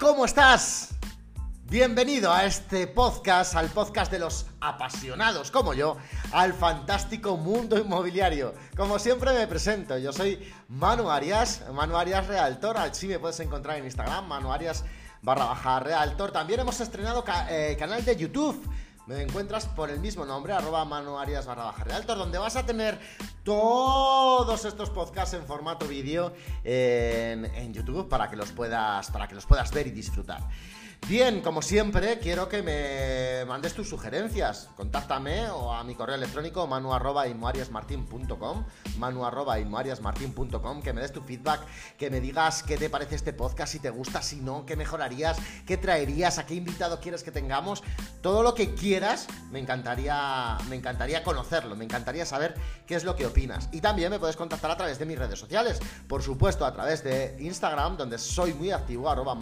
¿cómo estás? Bienvenido a este podcast, al podcast de los apasionados como yo, al fantástico mundo inmobiliario. Como siempre me presento, yo soy Manu Arias, Manu Arias Realtor, así me puedes encontrar en Instagram, Manu Arias barra baja Realtor. También hemos estrenado eh, canal de YouTube. Me encuentras por el mismo nombre, arroba Manu Arias barra baja Realtor, donde vas a tener todos estos podcasts en formato vídeo en, en, YouTube para que los puedas, para que los puedas ver y disfrutar. Bien, como siempre, quiero que me mandes tus sugerencias. Contáctame o a mi correo electrónico manu arroba que me des tu feedback, que me digas qué te parece este podcast, si te gusta, si no, qué mejorarías, qué traerías, a qué invitado quieres que tengamos. Todo lo que quieras, me encantaría, me encantaría conocerlo, me encantaría saber qué es lo que opinas. Y también me puedes contactar a través de mis redes sociales, por supuesto a través de Instagram, donde soy muy activo, arroba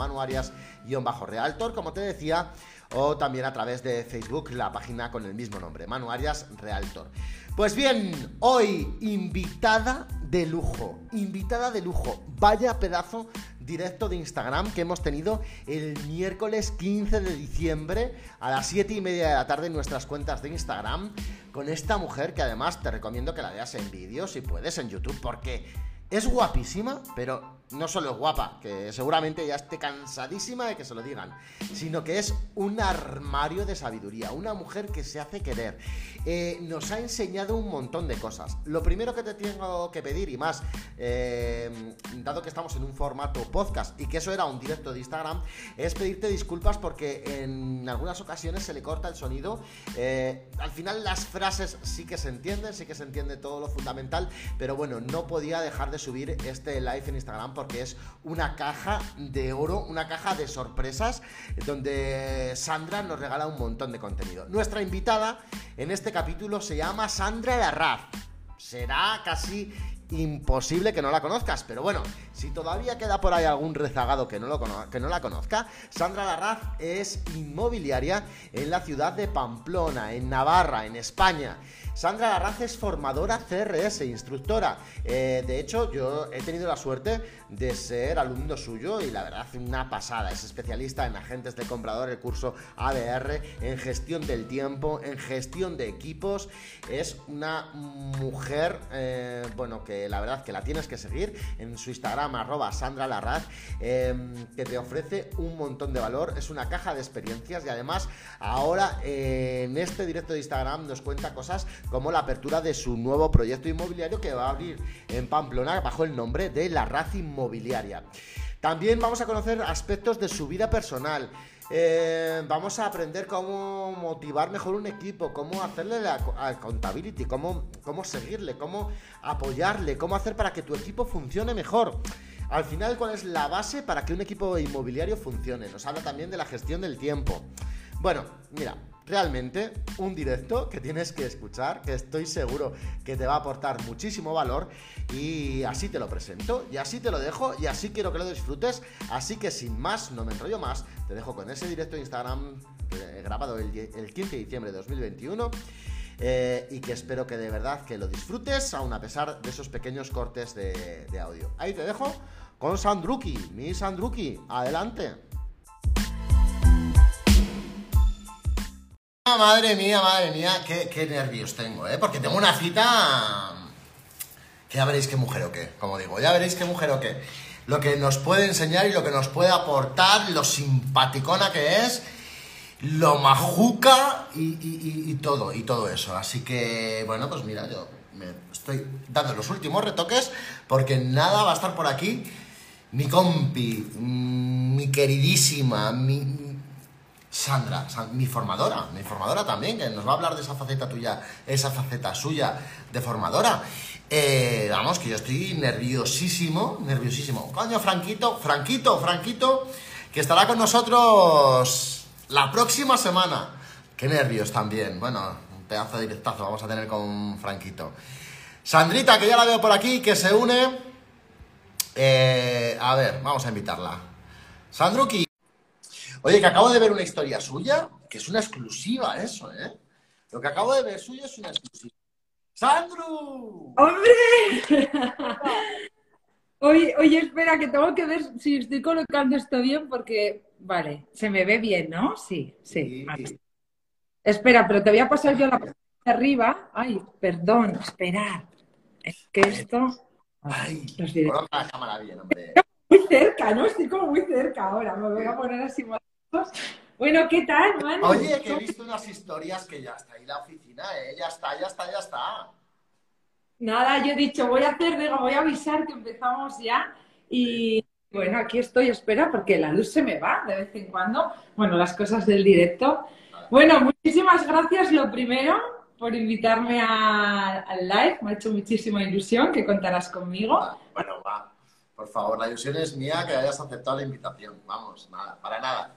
manuarias-real como te decía, o también a través de Facebook, la página con el mismo nombre, Manu Arias Realtor. Pues bien, hoy invitada de lujo, invitada de lujo, vaya pedazo directo de Instagram que hemos tenido el miércoles 15 de diciembre a las 7 y media de la tarde en nuestras cuentas de Instagram con esta mujer que además te recomiendo que la veas en vídeo si puedes en YouTube porque es guapísima, pero no solo es guapa, que seguramente ya esté cansadísima de que se lo digan, sino que es un armario de sabiduría, una mujer que se hace querer. Eh, nos ha enseñado un montón de cosas. Lo primero que te tengo que pedir, y más, eh, dado que estamos en un formato podcast y que eso era un directo de Instagram, es pedirte disculpas porque en algunas ocasiones se le corta el sonido. Eh, al final las frases sí que se entienden, sí que se entiende todo lo fundamental, pero bueno, no podía dejar de subir este live en Instagram porque es una caja de oro, una caja de sorpresas, donde Sandra nos regala un montón de contenido. Nuestra invitada en este capítulo se llama Sandra Larraz. Será casi imposible que no la conozcas, pero bueno, si todavía queda por ahí algún rezagado que no, lo que no la conozca, Sandra Larraz es inmobiliaria en la ciudad de Pamplona, en Navarra, en España. Sandra Larraz es formadora CRS, instructora. Eh, de hecho, yo he tenido la suerte de ser alumno suyo y la verdad una pasada. Es especialista en agentes de comprador, el curso ADR, en gestión del tiempo, en gestión de equipos. Es una mujer, eh, bueno, que la verdad que la tienes que seguir en su Instagram, arroba Sandra Larraz, em, que te ofrece un montón de valor. Es una caja de experiencias y además ahora en este directo de Instagram nos cuenta cosas como la apertura de su nuevo proyecto inmobiliario que va a abrir en Pamplona bajo el nombre de La Raz Inmobiliaria. También vamos a conocer aspectos de su vida personal. Eh, vamos a aprender cómo motivar mejor un equipo, cómo hacerle la accountability, cómo, cómo seguirle, cómo apoyarle, cómo hacer para que tu equipo funcione mejor. Al final, ¿cuál es la base para que un equipo inmobiliario funcione? Nos habla también de la gestión del tiempo. Bueno, mira, realmente un directo que tienes que escuchar, que estoy seguro que te va a aportar muchísimo valor y así te lo presento y así te lo dejo y así quiero que lo disfrutes. Así que sin más, no me enrollo más, te dejo con ese directo de Instagram grabado el, 15 de diciembre de 2021. Eh, y que espero que de verdad que lo disfrutes, aun a pesar de esos pequeños cortes de, de audio. Ahí te dejo con Sandruki, mi Sandruki, adelante. Madre mía, madre mía, qué, nervios tengo, ¿eh? Porque tengo una cita que ya veréis qué mujer o qué, como digo, ya veréis qué mujer o qué. Lo que nos puede enseñar y lo que nos puede aportar, lo simpaticona que es, lo majuca y, todo, y todo eso. Así que, bueno, pues mira, yo me estoy dando los últimos retoques porque nada va a estar por aquí. Mi compi, mm, mi queridísima, mi, Sandra, mi formadora, mi formadora también, que nos va a hablar de esa faceta tuya, esa faceta suya de formadora. Eh, vamos, que yo estoy nerviosísimo, nerviosísimo. Coño, Franquito, Franquito, Franquito, que estará con nosotros la próxima semana. Qué nervios también. Bueno, un pedazo de directazo vamos a tener con Franquito. Sandrita, que ya la veo por aquí, que se une. Eh, a ver, vamos a invitarla. Sandruki. Oye, que acabo de ver una historia suya, que es una exclusiva eso, ¿eh? Lo que acabo de ver suyo es una exclusiva. ¡Sandro! ¡Hombre! Oye, oye, espera, que tengo que ver si estoy colocando esto bien, porque Vale, se me ve bien, ¿no? Sí, sí. Vale. Espera, pero te voy a pasar yo la parte de arriba. Ay, perdón, esperar. Es que esto. Ay, Los coloca la cámara bien, hombre. Muy cerca, ¿no? Estoy como muy cerca ahora. Me voy a poner así más. Bueno, ¿qué tal, Manu? Oye, que he visto unas historias que ya está ahí la oficina, ¿eh? Ya está, ya está, ya está. Nada, yo he dicho, voy a hacer, digo, voy a avisar que empezamos ya. Y bueno, aquí estoy, espera, porque la luz se me va de vez en cuando. Bueno, las cosas del directo. Bueno, muchísimas gracias, lo primero, por invitarme a- al live. Me ha hecho muchísima ilusión que contarás conmigo. Bueno, va. Por favor, la ilusión es mía que hayas aceptado la invitación. Vamos, nada, para nada.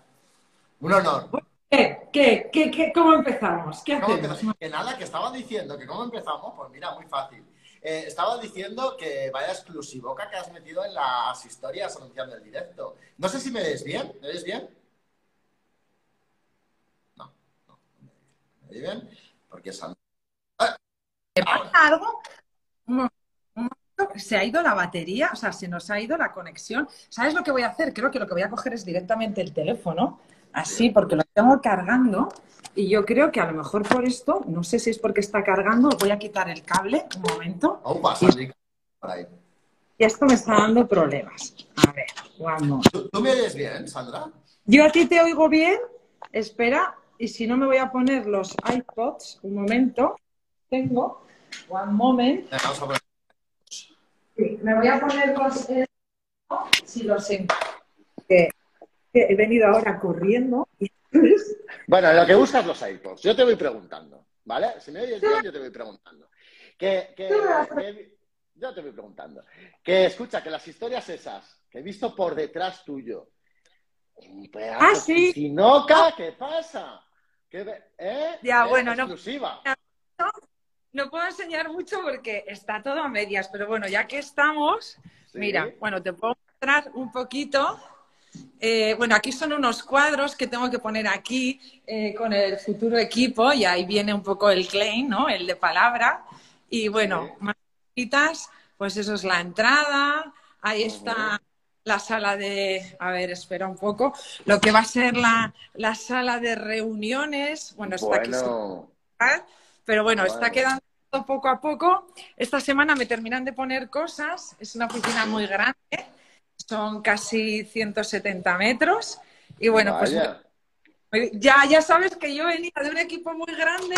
Un honor. ¿Qué? ¿Qué? ¿Qué? ¿Qué? ¿Cómo empezamos? ¿Qué ¿Cómo hacemos? empezamos? Que nada, que estaba diciendo que cómo empezamos, pues mira, muy fácil. Eh, estaba diciendo que vaya exclusivoca que has metido en las historias anunciando el directo. No sé si me ves bien, ¿me ves bien? No, no, me ves bien. Porque Sandra... ¿Me pasa algo? Se ha ido la batería, o sea, se nos ha ido la conexión. ¿Sabes lo que voy a hacer? Creo que lo que voy a coger es directamente el teléfono, así, porque lo tengo cargando. Y yo creo que a lo mejor por esto, no sé si es porque está cargando, voy a quitar el cable un momento. Sandrica, por ahí. Y esto me está dando problemas. A ver, vamos. ¿Tú, tú me oyes bien, Sandra? Yo a ti te oigo bien. Espera, y si no me voy a poner los iPods, un momento. Tengo, one moment. Sí, me voy a poner los eh, si los en- que, que he venido ahora corriendo y Bueno, lo que buscas los AirPods. Yo te voy preguntando, ¿vale? Si me oyes bien, yo te voy preguntando. Que, que- que- yo te voy preguntando. Que escucha, que las historias esas que he visto por detrás tuyo. Ah, sí. de piscinoca, ¿qué pasa? ¿Qué ve- ¿Eh? Ya, bueno, no- Exclusiva. no puedo enseñar mucho porque está todo a medias, pero bueno, ya que estamos, Sí. mira, bueno, te puedo mostrar un poquito. Eh, bueno, aquí son unos cuadros que tengo que poner aquí eh, con el futuro equipo y ahí viene un poco el claim, ¿no? El de palabra. Y bueno, Sí. más pues eso es la entrada, ahí está la sala de, a ver, espera un poco, lo que va a ser la, la sala de reuniones, bueno, está aquí pero bueno, Bueno. está quedando poco a poco. Esta semana me terminan de poner cosas. Es una oficina muy grande. Son casi 170 metros. Y bueno, vaya. pues ya, ya sabes que yo venía de un equipo muy grande.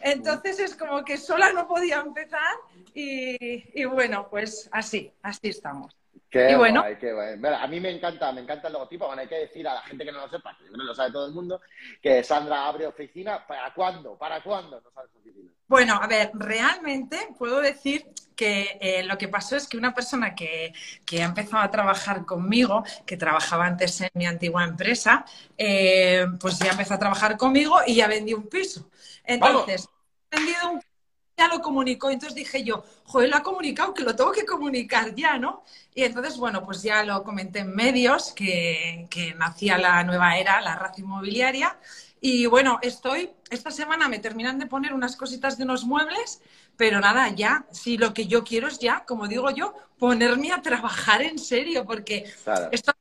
Entonces es como que sola no podía empezar. Y, y bueno, pues así, así estamos. Qué Y bueno. guay, qué guay. Mira, a mí me encanta, me encanta el logotipo. Bueno, hay que decir a la gente que no lo sepa, que no lo sabe todo el mundo, que Sandra abre oficina. ¿Para cuándo? ¿Para cuándo? No sabes oficina. Bueno, a ver, realmente puedo decir que eh, lo que pasó es que una persona que, que ha empezado a trabajar conmigo, que trabajaba antes en mi antigua empresa, eh, pues ya empezó a trabajar conmigo y ya vendí un piso. Entonces, vendido un ya lo comunicó, entonces dije yo, joder, lo ha comunicado, que lo tengo que comunicar ya, ¿no? Y entonces, bueno, pues ya lo comenté en medios, que, que nacía la nueva era, la raza inmobiliaria, y bueno, estoy, esta semana me terminan de poner unas cositas de unos muebles, pero nada, ya, si lo que yo quiero es ya, como digo yo, ponerme a trabajar en serio, porque Claro. esto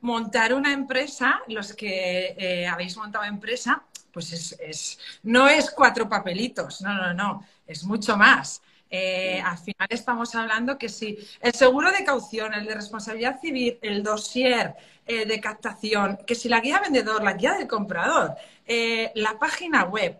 montar una empresa, los que eh, habéis montado empresa, pues es, es- no es cuatro papelitos, no, no, no, es mucho más. Eh, al final estamos hablando que sí, el seguro de caución, el de responsabilidad civil, el dossier eh, de captación, que si la guía vendedor, la guía del comprador, eh, la página web,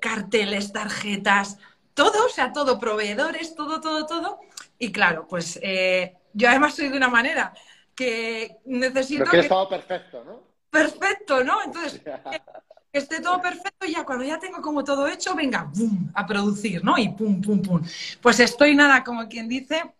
carteles, tarjetas, todo, o sea, todo, proveedores, todo, todo, todo. Y claro, pues eh, yo además soy de una manera que necesito quieres que todo perfecto, ¿no? perfecto, ¿no? Entonces, que esté todo perfecto y ya cuando ya tengo como todo hecho, venga, ¡bum! a producir, ¿no? Y pum, pum, pum. Pues estoy nada, como quien dice,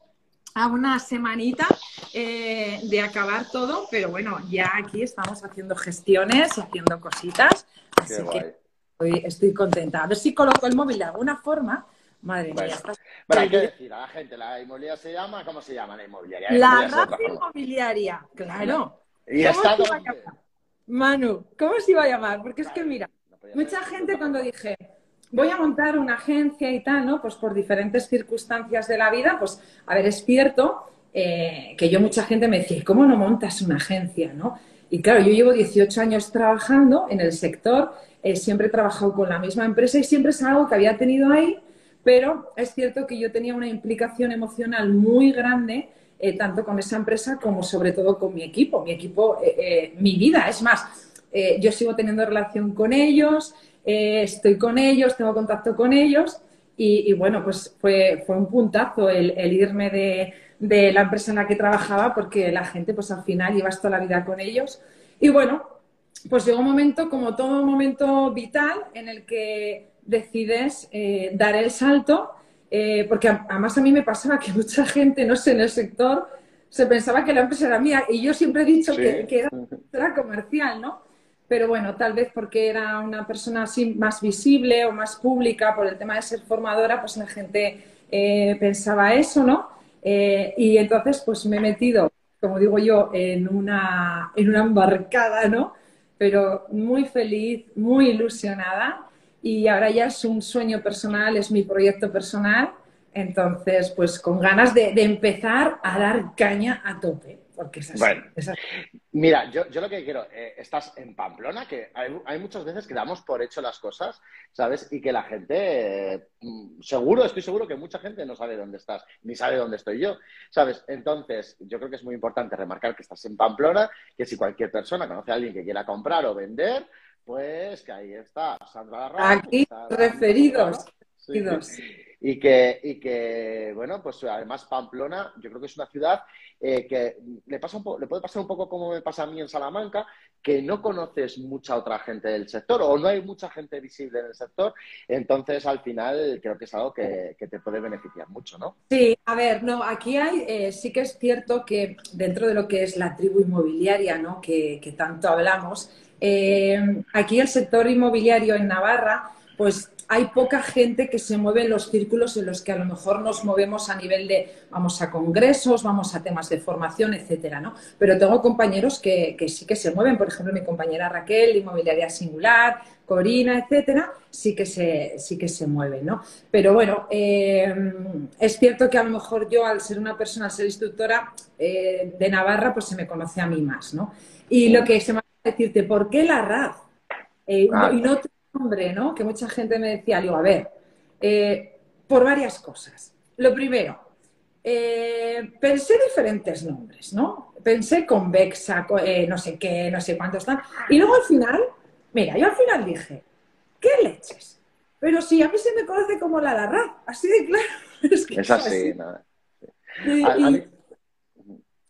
a una semanita eh, de acabar todo, pero bueno, ya aquí estamos haciendo gestiones, haciendo cositas, así Qué que estoy, estoy contenta. A ver si coloco el móvil de alguna forma. Madre mía, está- Bueno, hay que decir a la gente, la inmobiliaria se llama, ¿cómo se llama la inmobiliaria? La inmobiliaria forma. inmobiliaria, claro. ¿Y ¿Cómo está dónde? Manu, ¿cómo se iba a llamar? Porque es que mira, Mucha gente cuando dije, voy a montar una agencia y tal, ¿no? Pues por diferentes circunstancias de la vida, pues, a ver, es cierto eh, que yo mucha gente me decía, "¿Y ¿cómo no montas una agencia, no? y claro, yo llevo 18 años trabajando en el sector, eh, siempre he trabajado con la misma empresa y siempre es algo que había tenido ahí, pero es cierto que yo tenía una implicación emocional muy grande, eh, tanto con esa empresa como sobre todo con mi equipo, mi equipo, eh, mi vida. Es más, yo sigo teniendo relación con ellos, estoy con ellos, tengo contacto con ellos y, bueno, pues fue, fue un puntazo el, irme de, la empresa en la que trabajaba porque la gente pues al final llevas toda la vida con ellos. Y bueno, pues llegó un momento, como todo momento vital, en el que decides eh, dar el salto, eh, porque además a mí me pasaba que mucha gente, no sé, en el sector se pensaba que la empresa era mía y yo siempre he dicho que, era, comercial, ¿no? Pero bueno, tal vez porque era una persona así más visible o más pública por el tema de ser formadora, pues la gente eh, pensaba eso, ¿no? y entonces pues me he metido, como digo yo, en una, en una embarcada, ¿no? pero muy feliz, muy ilusionada y ahora ya es un sueño personal, es mi proyecto personal, entonces pues con ganas de, empezar a dar caña a tope. Porque es así, bueno, mira, yo, lo que quiero, eh, estás en Pamplona, que hay, muchas veces que damos por hecho las cosas, ¿sabes? Y que la gente, eh, seguro, estoy seguro que mucha gente no sabe dónde estás, ni sabe dónde estoy yo, ¿sabes? Entonces, yo creo que es muy importante remarcar que estás en Pamplona, que si cualquier persona conoce a alguien que quiera comprar o vender, pues que ahí está Sandra Aquí, referidos. Y que, y que, bueno, pues además Pamplona, yo creo que es una ciudad eh, que le, pasa un le puede pasar un poco como me pasa a mí en Salamanca, que no conoces mucha otra gente del sector o no hay mucha gente visible en el sector, entonces al final creo que es algo que, te puede beneficiar mucho, ¿no? Sí, a ver, no, aquí hay, eh, sí que es cierto que dentro de lo que es la tribu inmobiliaria, ¿no? Que, tanto hablamos, eh, aquí el sector inmobiliario en Navarra, pues hay poca gente que se mueve en los círculos en los que a lo mejor nos movemos a nivel de vamos a congresos, vamos a temas de formación, etcétera, ¿no? Pero tengo compañeros que, sí que se mueven, por ejemplo, mi compañera Raquel, Inmobiliaria Singular, Corina, etcétera, sí que se, sí que se mueven, ¿no? Pero bueno, eh, es cierto que a lo mejor yo, al ser una persona, al ser instructora eh, de Navarra, pues se me conoce a mí más, ¿no? Y lo que se me decirte, ¿por qué la RAD? Eh, y no nombre, ¿no? Que mucha gente me decía, digo, a ver, eh, por varias cosas. Lo primero, eh, pensé diferentes nombres, ¿no? Pensé convexa, eh, no sé qué, no sé cuántos están. Y luego al final, mira, yo al final dije, ¿qué leches? Pero si a mí se me conoce como la Larra, así de claro. Es, que es así, ¿no?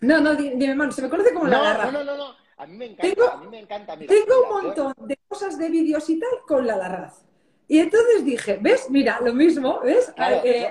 No, no, dime, mano, se me conoce como la Larra. No, no, no, no. A mí me encanta, tengo, a mí me encanta. tengo un montón de cosas de vídeos y tal con la Larraz. Y entonces dije, ¿ves? Mira, lo mismo, ¿ves? Eh,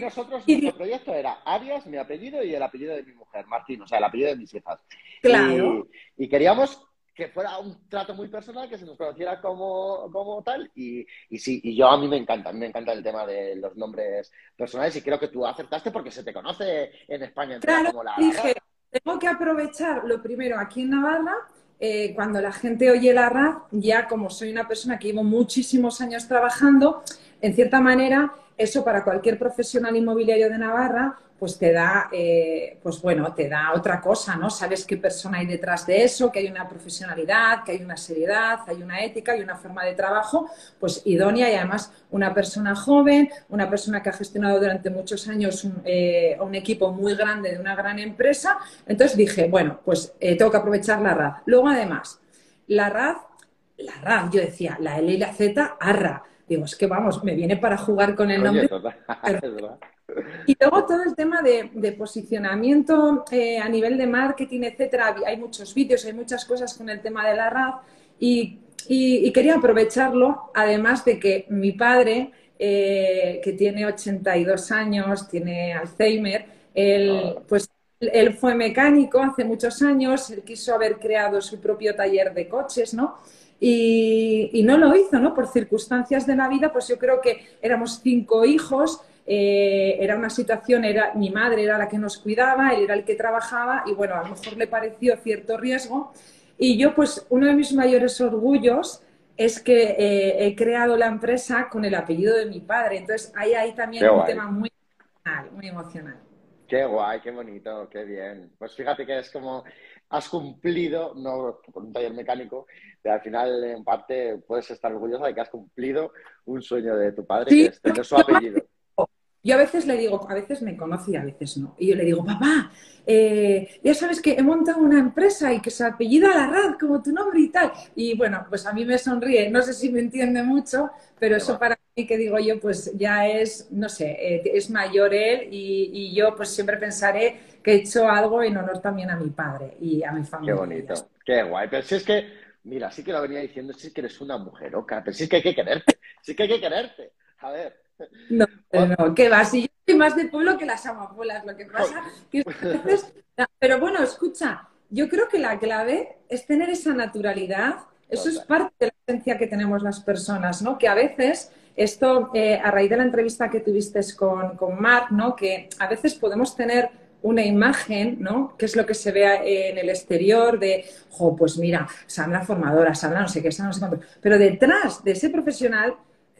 nosotros, nuestro proyecto era Arias, mi apellido y el apellido de mi mujer, Martín, o sea, el apellido de mis hijas. Claro. Y, queríamos que fuera un trato muy personal, que se nos conociera como, como tal. Y, y, sí, y yo a mí me encanta, a mí me encanta el tema de los nombres personales y creo que tú acertaste porque se te conoce en España claro, como la... Dije, tengo que aprovechar lo primero aquí en Navarra. Eh, cuando la gente oye la RAD, ya como soy una persona que llevo muchísimos años trabajando, en cierta manera, eso para cualquier profesional inmobiliario de Navarra, pues te da, eh, pues bueno, te da otra cosa, ¿no? Sabes qué persona hay detrás de eso, que hay una profesionalidad, que hay una seriedad, hay una ética y una forma de trabajo, pues idónea y además una persona joven, una persona que ha gestionado durante muchos años un, eh, equipo muy grande de una gran empresa. Entonces dije, bueno, pues eh, tengo que aprovechar la RAD. Luego además, la RAD, la RAD, yo decía, la L y la Z, ARRA. Digo, es que vamos, me viene para jugar con el nombre. Y luego todo el tema de, posicionamiento eh, a nivel de marketing, etcétera. Hay muchos vídeos, hay muchas cosas con el tema de la RAD y, quería aprovecharlo, además de que mi padre, eh, que tiene 82 años, tiene Alzheimer, él, ah. pues él fue mecánico hace muchos años, él quiso haber creado su propio taller de coches, ¿no? Y, y, no lo hizo, ¿no? Por circunstancias de la vida, pues yo creo que éramos cinco hijos, eh, era una situación, era mi madre era la que nos cuidaba, él era el que trabajaba y bueno, a lo mejor le pareció cierto riesgo. Y yo pues uno de mis mayores orgullos es que eh, he creado la empresa con el apellido de mi padre. Entonces ahí hay también un tema muy emocional, muy emocional. Qué guay, qué bonito, qué bien. Pues fíjate que es como has cumplido, no con un taller mecánico, pero al final en parte puedes estar orgullosa de que has cumplido un sueño de tu padre, que es tener su apellido. Yo a veces le digo, a veces me conoce y a veces no. Y yo le digo, papá, eh, ya sabes que he montado una empresa y que se apellida Larraz como tu nombre y tal. Y bueno, pues a mí me sonríe, no sé si me entiende mucho, pero eso para mí que digo yo, pues ya es, no sé, eh, es mayor él y, y, yo pues siempre pensaré que he hecho algo en honor también a mi padre y a mi familia. Qué bonito, qué guay. Pero si es que, mira, sí que lo venía diciendo, sí que eres una mujer oca, pero sí que hay que quererte, sí que hay que quererte. A ver. No, no, que va, si yo soy más de pueblo que las amapolas, lo que pasa que veces... Pero bueno, escucha, yo creo que la clave es tener esa naturalidad, eso es parte de la esencia que tenemos las personas, ¿no? Que a veces, esto, eh, a raíz de la entrevista que tuviste con, con Mark, ¿no? Que a veces podemos tener una imagen, ¿no? Que es lo que se ve en el exterior de, jo, pues mira, Sandra formadora, Sandra no sé qué, Sandra no sé cuánto. Pero detrás de ese profesional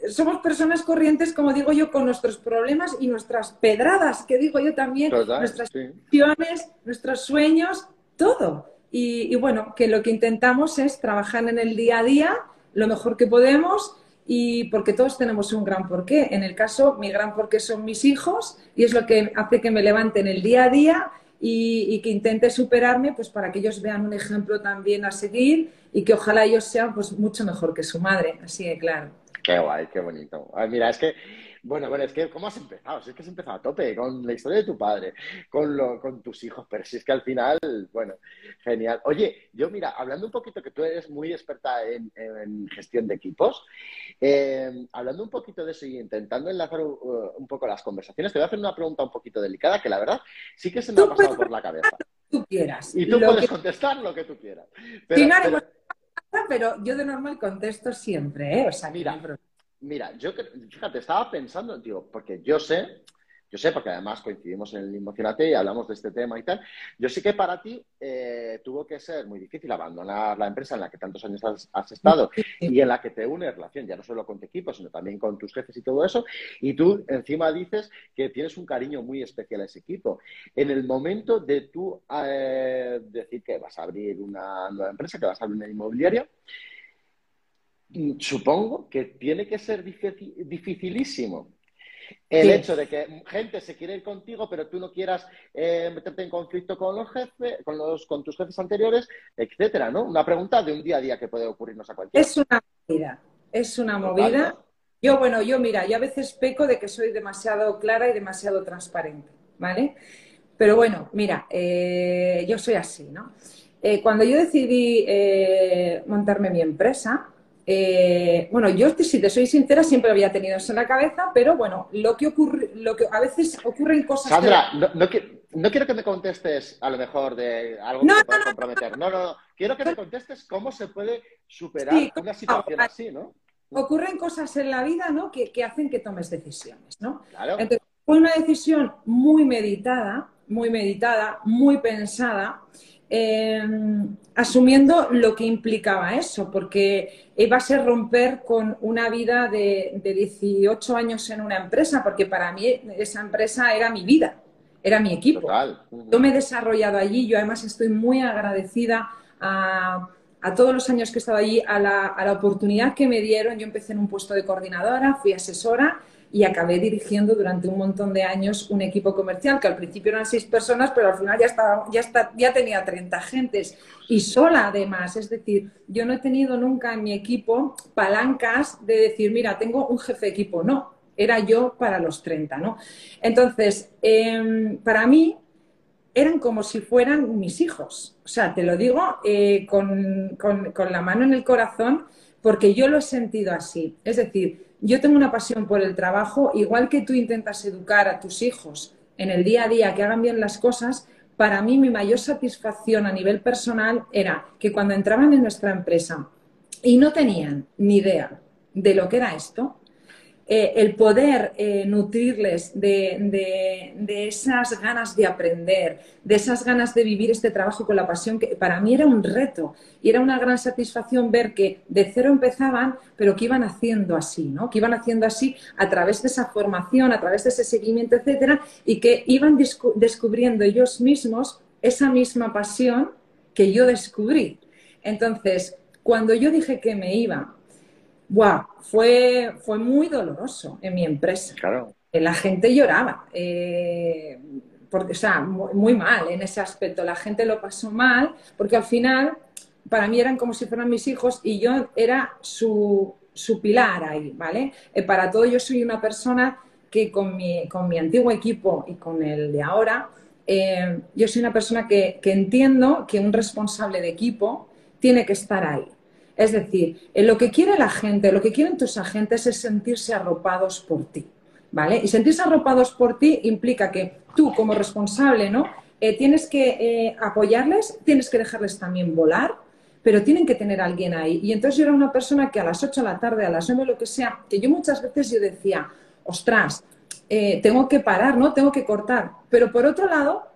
somos personas corrientes, como digo yo, con nuestros problemas y nuestras pedradas, que digo yo también, nuestras acciones, nuestros sueños, todo. Y, bueno, que lo que intentamos es trabajar en el día a día lo mejor que podemos y porque todos tenemos un gran porqué. En el caso, mi gran porqué son mis hijos y es lo que hace que me levante en el día a día y, que intente superarme pues para que ellos vean un ejemplo también a seguir y que ojalá ellos sean pues mucho mejor que su madre. Así de claro. Qué guay, qué bonito. mira, es que, bueno, bueno, es que, ¿cómo has empezado? Si es que has empezado a tope con la historia de tu padre, con, lo, con tus hijos, pero si es que al final, bueno, genial. Oye, yo, mira, hablando un poquito, que tú eres muy experta en, gestión de equipos, eh, hablando un poquito de eso y intentando enlazar uh, un, poco las conversaciones, te voy a hacer una pregunta un poquito delicada, que la verdad sí que se me ha pasado por la cabeza. Tú quieras. Y tú puedes contestar lo que tú quieras. Pero, pero yo de normal contesto siempre, ¿eh? O sea, mira, mira, yo fíjate, estaba pensando, digo, porque yo sé, yo sé, porque además coincidimos en el Emocionate y hablamos de este tema y tal. Yo sé que para ti eh, tuvo que ser muy difícil abandonar la empresa en la que tantos años has, estado y en la que te une relación, ya no solo con tu equipo, sino también con tus jefes y todo eso. Y tú encima dices que tienes un cariño muy especial a ese equipo. En el momento de tú eh, decir que vas a abrir una nueva empresa, que vas a abrir una inmobiliaria, supongo que tiene que ser dificilísimo el hecho de que gente se quiere ir contigo, pero tú no quieras eh, meterte en conflicto con los jefes, con los, con tus jefes anteriores, etcétera, ¿no? Una pregunta de un día a día que puede ocurrirnos a cualquiera. Es una movida, es una movida. Yo, bueno, yo mira, yo a veces peco de que soy demasiado clara y demasiado transparente, ¿vale? Pero bueno, mira, eh, yo soy así, ¿no? Eh, cuando yo decidí montarme mi empresa, eh, bueno, yo si te soy sincera siempre había tenido eso en la cabeza, pero bueno, lo que ocurre, lo que a veces ocurren cosas. Sandra, no, quiero que me contestes a lo mejor de algo que te pueda comprometer. No, no, no. Quiero que me contestes cómo se puede superar una situación así, ¿no? Ocurren cosas en la vida, ¿no? Que, hacen que tomes decisiones, ¿no? Claro. Entonces, fue una decisión muy meditada, muy meditada, muy pensada. Em, asumiendo lo que implicaba eso, porque iba a ser romper con una vida de, 18 años en una empresa, porque para mí esa empresa era mi vida, era mi equipo. Yo me he desarrollado allí, yo además estoy muy agradecida a, todos los años que he estado allí, a la, a la oportunidad que me dieron. Yo empecé en un puesto de coordinadora, fui asesora y acabé dirigiendo durante un montón de años un equipo comercial que al principio eran seis personas, pero al final ya, estaba, ya, está, ya tenía 30 agentes y sola además. Es decir, yo no he tenido nunca en mi equipo palancas de decir, mira, tengo un jefe de equipo. No, era yo para los 30, ¿no? Entonces, em, para mí eran como si fueran mis hijos. O sea, te lo digo eh, con, con la mano en el corazón porque yo lo he sentido así. Es decir, yo tengo una pasión por el trabajo, igual que tú intentas educar a tus hijos en el día a día que hagan bien las cosas, para mí mi mayor satisfacción a nivel personal era que cuando entraban en nuestra empresa y no tenían ni idea de lo que era esto, eh, el poder eh, nutrirles de, esas ganas de aprender, de esas ganas de vivir este trabajo con la pasión, que para mí era un reto y era una gran satisfacción ver que de cero empezaban, pero que iban haciendo así, ¿no? Que iban haciendo así a través de esa formación, a través de ese seguimiento, etcétera, y que iban descubriendo ellos mismos esa misma pasión que yo descubrí. Entonces, cuando yo dije que me iba Wow, fue, fue muy doloroso en mi empresa. Claro. Eh, la gente lloraba, eh, porque, o sea, muy, mal en ese aspecto. La gente lo pasó mal, porque al final para mí eran como si fueran mis hijos y yo era su, su pilar ahí, ¿vale? Eh, para todo yo soy una persona que con mi, con mi antiguo equipo y con el de ahora, yo soy una persona que, que entiendo que un responsable de equipo tiene que estar ahí. Es decir, lo que quiere la gente, lo que quieren tus agentes es sentirse arropados por ti, ¿vale? Y sentirse arropados por ti implica que tú como responsable, ¿no? Eh, tienes que eh, apoyarles, tienes que dejarles también volar, pero tienen que tener alguien ahí. Y entonces yo era una persona que a las 8 de la tarde, a las 9, lo que sea, que yo muchas veces yo decía, ostras, eh, tengo que parar, ¿no? Tengo que cortar. Pero por otro lado,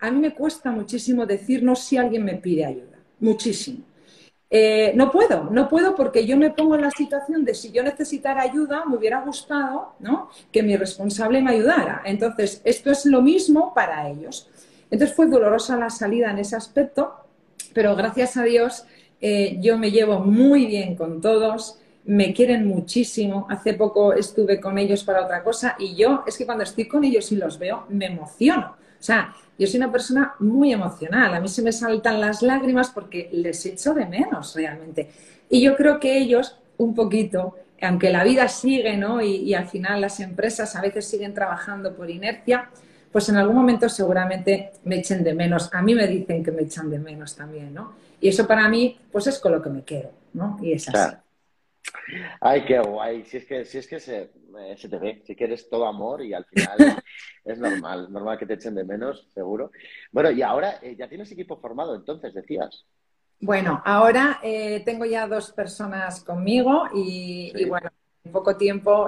a mí me cuesta muchísimo decir no si alguien me pide ayuda, muchísimo. Eh, no puedo, no puedo porque yo me pongo en la situación de si yo necesitara ayuda, me hubiera gustado ¿no? que mi responsable me ayudara. Entonces, esto es lo mismo para ellos. Entonces fue dolorosa la salida en ese aspecto, pero gracias a Dios eh, yo me llevo muy bien con todos, me quieren muchísimo. Hace poco estuve con ellos para otra cosa y yo es que cuando estoy con ellos y los veo, me emociono. O sea, yo soy una persona muy emocional, a mí se me saltan las lágrimas porque les echo de menos realmente. Y yo creo que ellos, un poquito, aunque la vida sigue, ¿no? Y, al final las empresas a veces siguen trabajando por inercia, pues en algún momento seguramente me echen de menos. A mí me dicen que me echan de menos también, ¿no? Y eso para mí, pues es con lo que me quedo, ¿no? Y es así. Ay, qué guay. Si es que, si es que se, eh, se te ve, si que eres todo amor y al final es normal, normal que te echen de menos, seguro. Bueno, y ahora eh, ya tienes equipo formado, entonces decías. Bueno, ahora eh, tengo ya dos personas conmigo y, bueno, en poco tiempo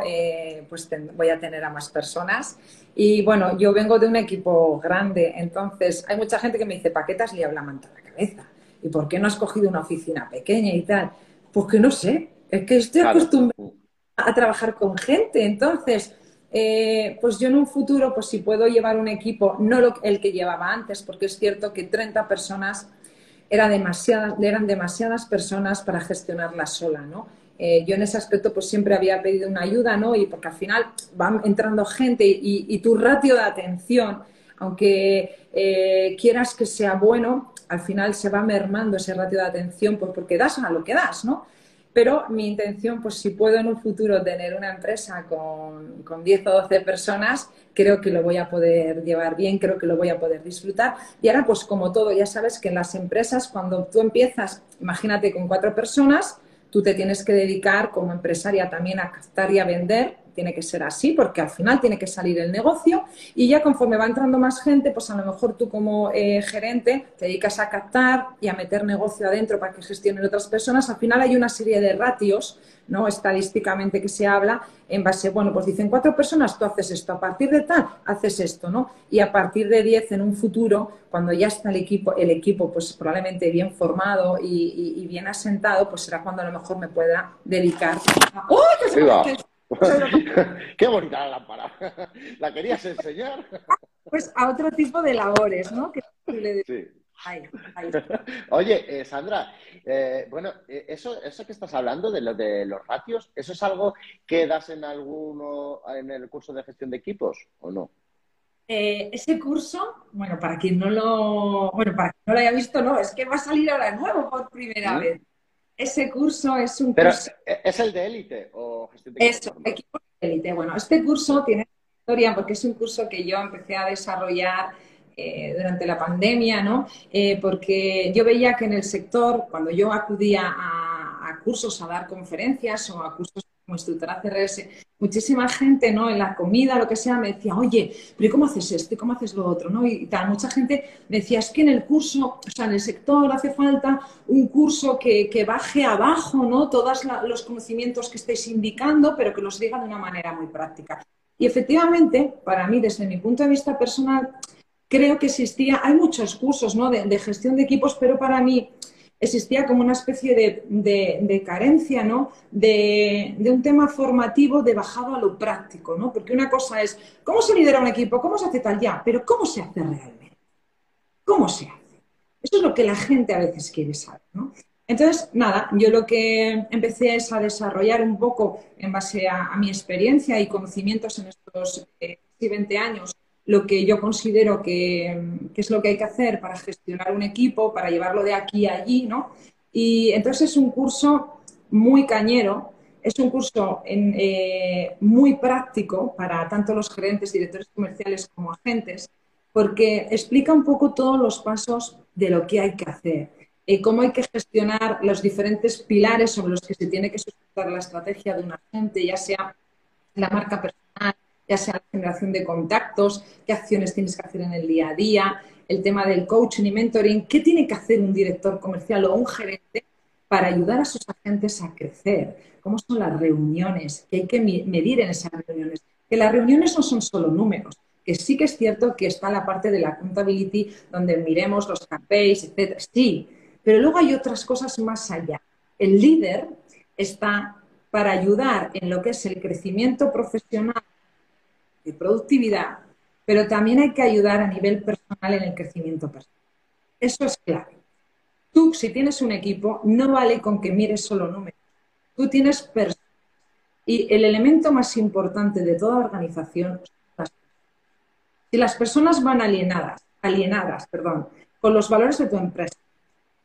pues voy a tener a más personas. Y bueno, yo vengo de un equipo grande, entonces hay mucha gente que me dice, ¿para qué te has liado la manta a la cabeza? ¿Y por qué no has cogido una oficina pequeña y tal? Pues que no sé, es que estoy acostumbrada a trabajar con gente. Entonces, eh, pues yo en un futuro, pues si puedo llevar un equipo, no lo, el que llevaba antes, porque es cierto que 30 personas era demasiadas, eran demasiadas personas para gestionarla sola, ¿no? Eh, yo en ese aspecto pues siempre había pedido una ayuda, ¿no? Y porque al final van entrando gente y, tu ratio de atención, aunque eh, quieras que sea bueno, al final se va mermando ese ratio de atención pues porque das a lo que das, ¿no? Pero mi intención, pues si puedo en un futuro tener una empresa con, con 10 o 12 personas, creo que lo voy a poder llevar bien, creo que lo voy a poder disfrutar. Y ahora, pues como todo, ya sabes que en las empresas, cuando tú empiezas, imagínate con cuatro personas, tú te tienes que dedicar como empresaria también a captar y a vender tiene que ser así, porque al final tiene que salir el negocio y ya conforme va entrando más gente, pues a lo mejor tú como eh, gerente te dedicas a captar y a meter negocio adentro para que gestionen otras personas. Al final hay una serie de ratios, ¿no? Estadísticamente que se habla en base, bueno, pues dicen cuatro personas, tú haces esto, a partir de tal, haces esto, ¿no? Y a partir de diez en un futuro, cuando ya está el equipo, el equipo pues probablemente bien formado y, bien asentado, pues será cuando a lo mejor me pueda dedicar a... ¡Oh, Qué bonita la lámpara. ¿La querías enseñar? Pues a otro tipo de labores, ¿no? Sí. Oye, eh, Sandra, eh, bueno, eh, eso, eso que estás hablando de, lo, de los ratios, ¿eso es algo que das en alguno en el curso de gestión de equipos o no? ese curso, bueno, para quien no lo, bueno, para quien no lo haya visto, no, es que va a salir ahora nuevo por primera ¿Mm? vez. Ese curso es un Pero, curso... ¿Es el de élite o gestión de Eso, equipo de élite. Bueno, este curso tiene historia porque es un curso que yo empecé a desarrollar eh, durante la pandemia, ¿no? Eh, porque yo veía que en el sector, cuando yo acudía a, cursos, a dar conferencias o a cursos como instructora CRS, muchísima gente, ¿no? En la comida, lo que sea, me decía, oye, pero ¿cómo haces esto? ¿Y cómo haces lo otro? ¿no? Y tal, mucha gente me decía, es que en el curso, o sea, en el sector hace falta un curso que, baje abajo, ¿no? Todos los conocimientos que estáis indicando, pero que los diga de una manera muy práctica. Y efectivamente, para mí, desde mi punto de vista personal, creo que existía, hay muchos cursos, ¿no? de gestión de equipos, pero para mí existía como una especie de, carencia, ¿no? De, un tema formativo de bajado a lo práctico, ¿no? Porque una cosa es, ¿cómo se lidera un equipo? ¿Cómo se hace tal ya? Pero ¿cómo se hace realmente? ¿Cómo se hace? Eso es lo que la gente a veces quiere saber, ¿no? Entonces, nada, yo lo que empecé es a desarrollar un poco en base a, mi experiencia y conocimientos en estos 20 eh, años lo que yo considero que, es lo que hay que hacer para gestionar un equipo, para llevarlo de aquí a allí, ¿no? Y entonces es un curso muy cañero, es un curso eh, muy práctico para tanto los gerentes, directores comerciales como agentes, porque explica un poco todos los pasos de lo que hay que hacer, eh, cómo hay que gestionar los diferentes pilares sobre los que se tiene que sustentar la estrategia de un agente, ya sea la marca personal, ya sea la generación de contactos, qué acciones tienes que hacer en el día a día, el tema del coaching y mentoring, qué tiene que hacer un director comercial o un gerente para ayudar a sus agentes a crecer, cómo son las reuniones, qué hay que medir en esas reuniones, que las reuniones no son solo números, que sí que es cierto que está la parte de la accountability donde miremos los KPIs, etcétera, sí, pero luego hay otras cosas más allá. El líder está para ayudar en lo que es el crecimiento profesional de productividad, pero también hay que ayudar a nivel personal en el crecimiento personal. Eso es clave. Tú, si tienes un equipo, no vale con que mires solo números. Tú tienes personas. Y el elemento más importante de toda organización son las personas. Si las personas van alienadas, alienadas, perdón, con los valores de tu empresa,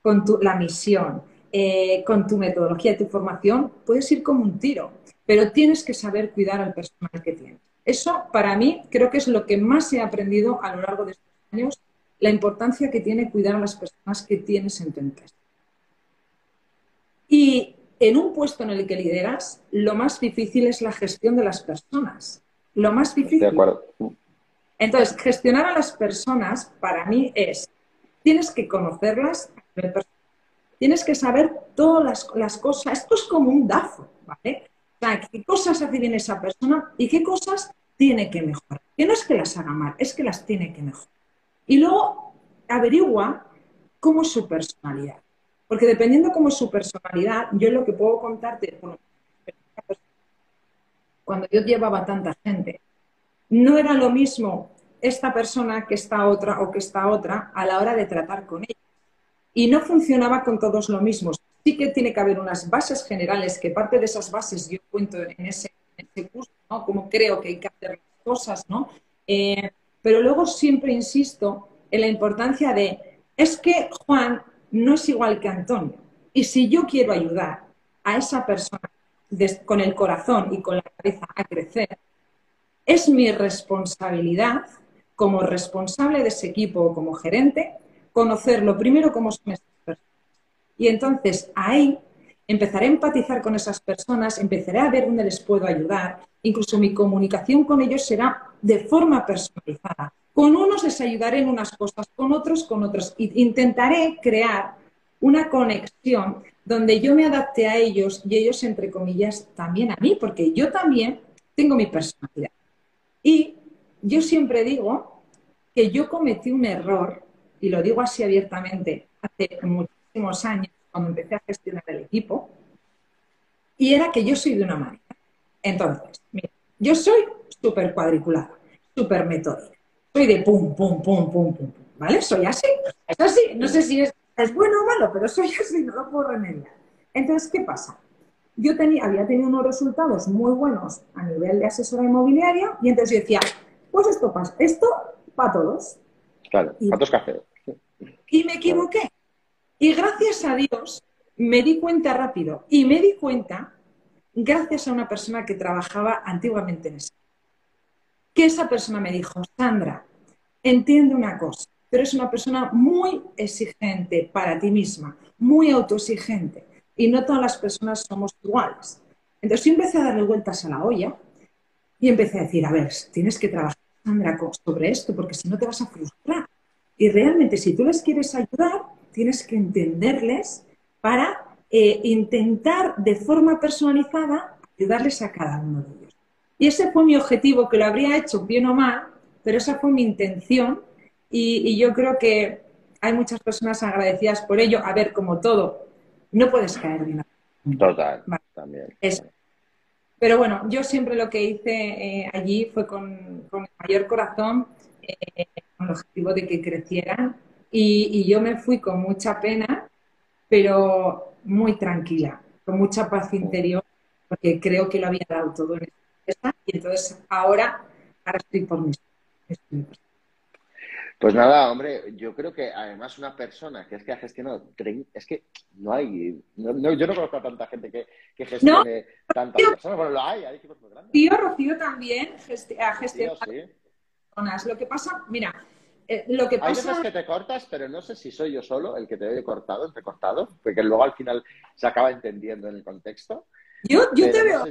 con la misión, eh, con tu metodología tu formación, puedes ir como un tiro, pero tienes que saber cuidar al personal que tienes. Eso, para mí, creo que es lo que más he aprendido a lo largo de estos años, la importancia que tiene cuidar a las personas que tienes en tu empresa. Y en un puesto en el que lideras, lo más difícil es la gestión de las personas. Lo más difícil. De acuerdo. Entonces, gestionar a las personas para mí es, tienes que conocerlas, tienes que saber todas las, las cosas. Esto es como un DAFO, ¿vale? Qué cosas hace bien esa persona y qué cosas tiene que mejorar. Que no es que las haga mal, es que las tiene que mejorar. Y luego averigua cómo es su personalidad. Porque dependiendo cómo es su personalidad, yo lo que puedo contarte, cuando yo llevaba tanta gente, no era lo mismo esta persona que esta otra o que esta otra a la hora de tratar con ella. Y no funcionaba con todos lo mismo sí que tiene que haber unas bases generales, que parte de esas bases yo cuento en ese, curso, ¿no? Como creo que hay que hacer las cosas, ¿no? Eh, pero luego siempre insisto en la importancia de, es que Juan no es igual que Antonio. Y si yo quiero ayudar a esa persona con el corazón y con la cabeza a crecer, es mi responsabilidad como responsable de ese equipo o como gerente conocerlo primero cómo son esas y entonces ahí empezaré a empatizar con esas personas, empezaré a ver dónde les puedo ayudar. Incluso mi comunicación con ellos será de forma personalizada. Con unos les ayudaré en unas cosas, con otros con otros. Intentaré crear una conexión donde yo me adapte a ellos y ellos, entre comillas, también a mí, porque yo también tengo mi personalidad. Y yo siempre digo que yo cometí un error, y lo digo así abiertamente, hace mucho años, cuando empecé a gestionar el equipo, y era que yo soy de una manera. Entonces, mira, yo soy súper cuadriculada, súper metódica. Soy de pum, pum, pum, pum, pum, ¿vale? Soy así, es así. No sé si es, es bueno o malo, pero soy así, no lo puedo remediar. Entonces, ¿qué pasa? Yo tenía, había tenido unos resultados muy buenos a nivel de asesora inmobiliaria y entonces yo decía, pues esto pasa, esto para todos. Claro, para todos. Y me equivoqué. Y gracias a Dios me di cuenta rápido y me di cuenta gracias a una persona que trabajaba antiguamente en eso. Que esa persona me dijo, Sandra, entiende una cosa, pero es una persona muy exigente para ti misma, muy autoexigente. Y no todas las personas somos iguales. Entonces yo empecé a darle vueltas a la olla y empecé a decir, a ver, tienes que trabajar, Sandra, sobre esto, porque si no te vas a frustrar. Y realmente, si tú les quieres ayudar, tienes que entenderles para eh, intentar de forma personalizada ayudarles a cada uno de ellos. Y ese fue mi objetivo, que lo habría hecho bien o mal, pero esa fue mi intención y, yo creo que hay muchas personas agradecidas por ello. A ver, como todo, no puedes caer bien. Total, también. Pero bueno, yo siempre lo que hice eh, allí fue con, el mayor corazón, eh, con el objetivo de que crecieran. Y, y, yo me fui con mucha pena, pero muy tranquila, con mucha paz interior, porque creo que lo había dado todo en esta empresa. Y entonces ahora, ahora estoy por mis. Pues nada, hombre, yo creo que además una persona que es que ha gestionado, es que no hay, no, yo no conozco a tanta gente que, que gestione tantas personas, bueno, lo hay, hay equipos muy grandes. Tío, Rocío también ha gestionado personas. Lo que pasa, mira, eh, lo que pasa... Hay veces que te cortas, pero no sé si soy yo solo el que te he cortado, entrecortado, porque luego al final se acaba entendiendo en el contexto. Yo, yo te veo...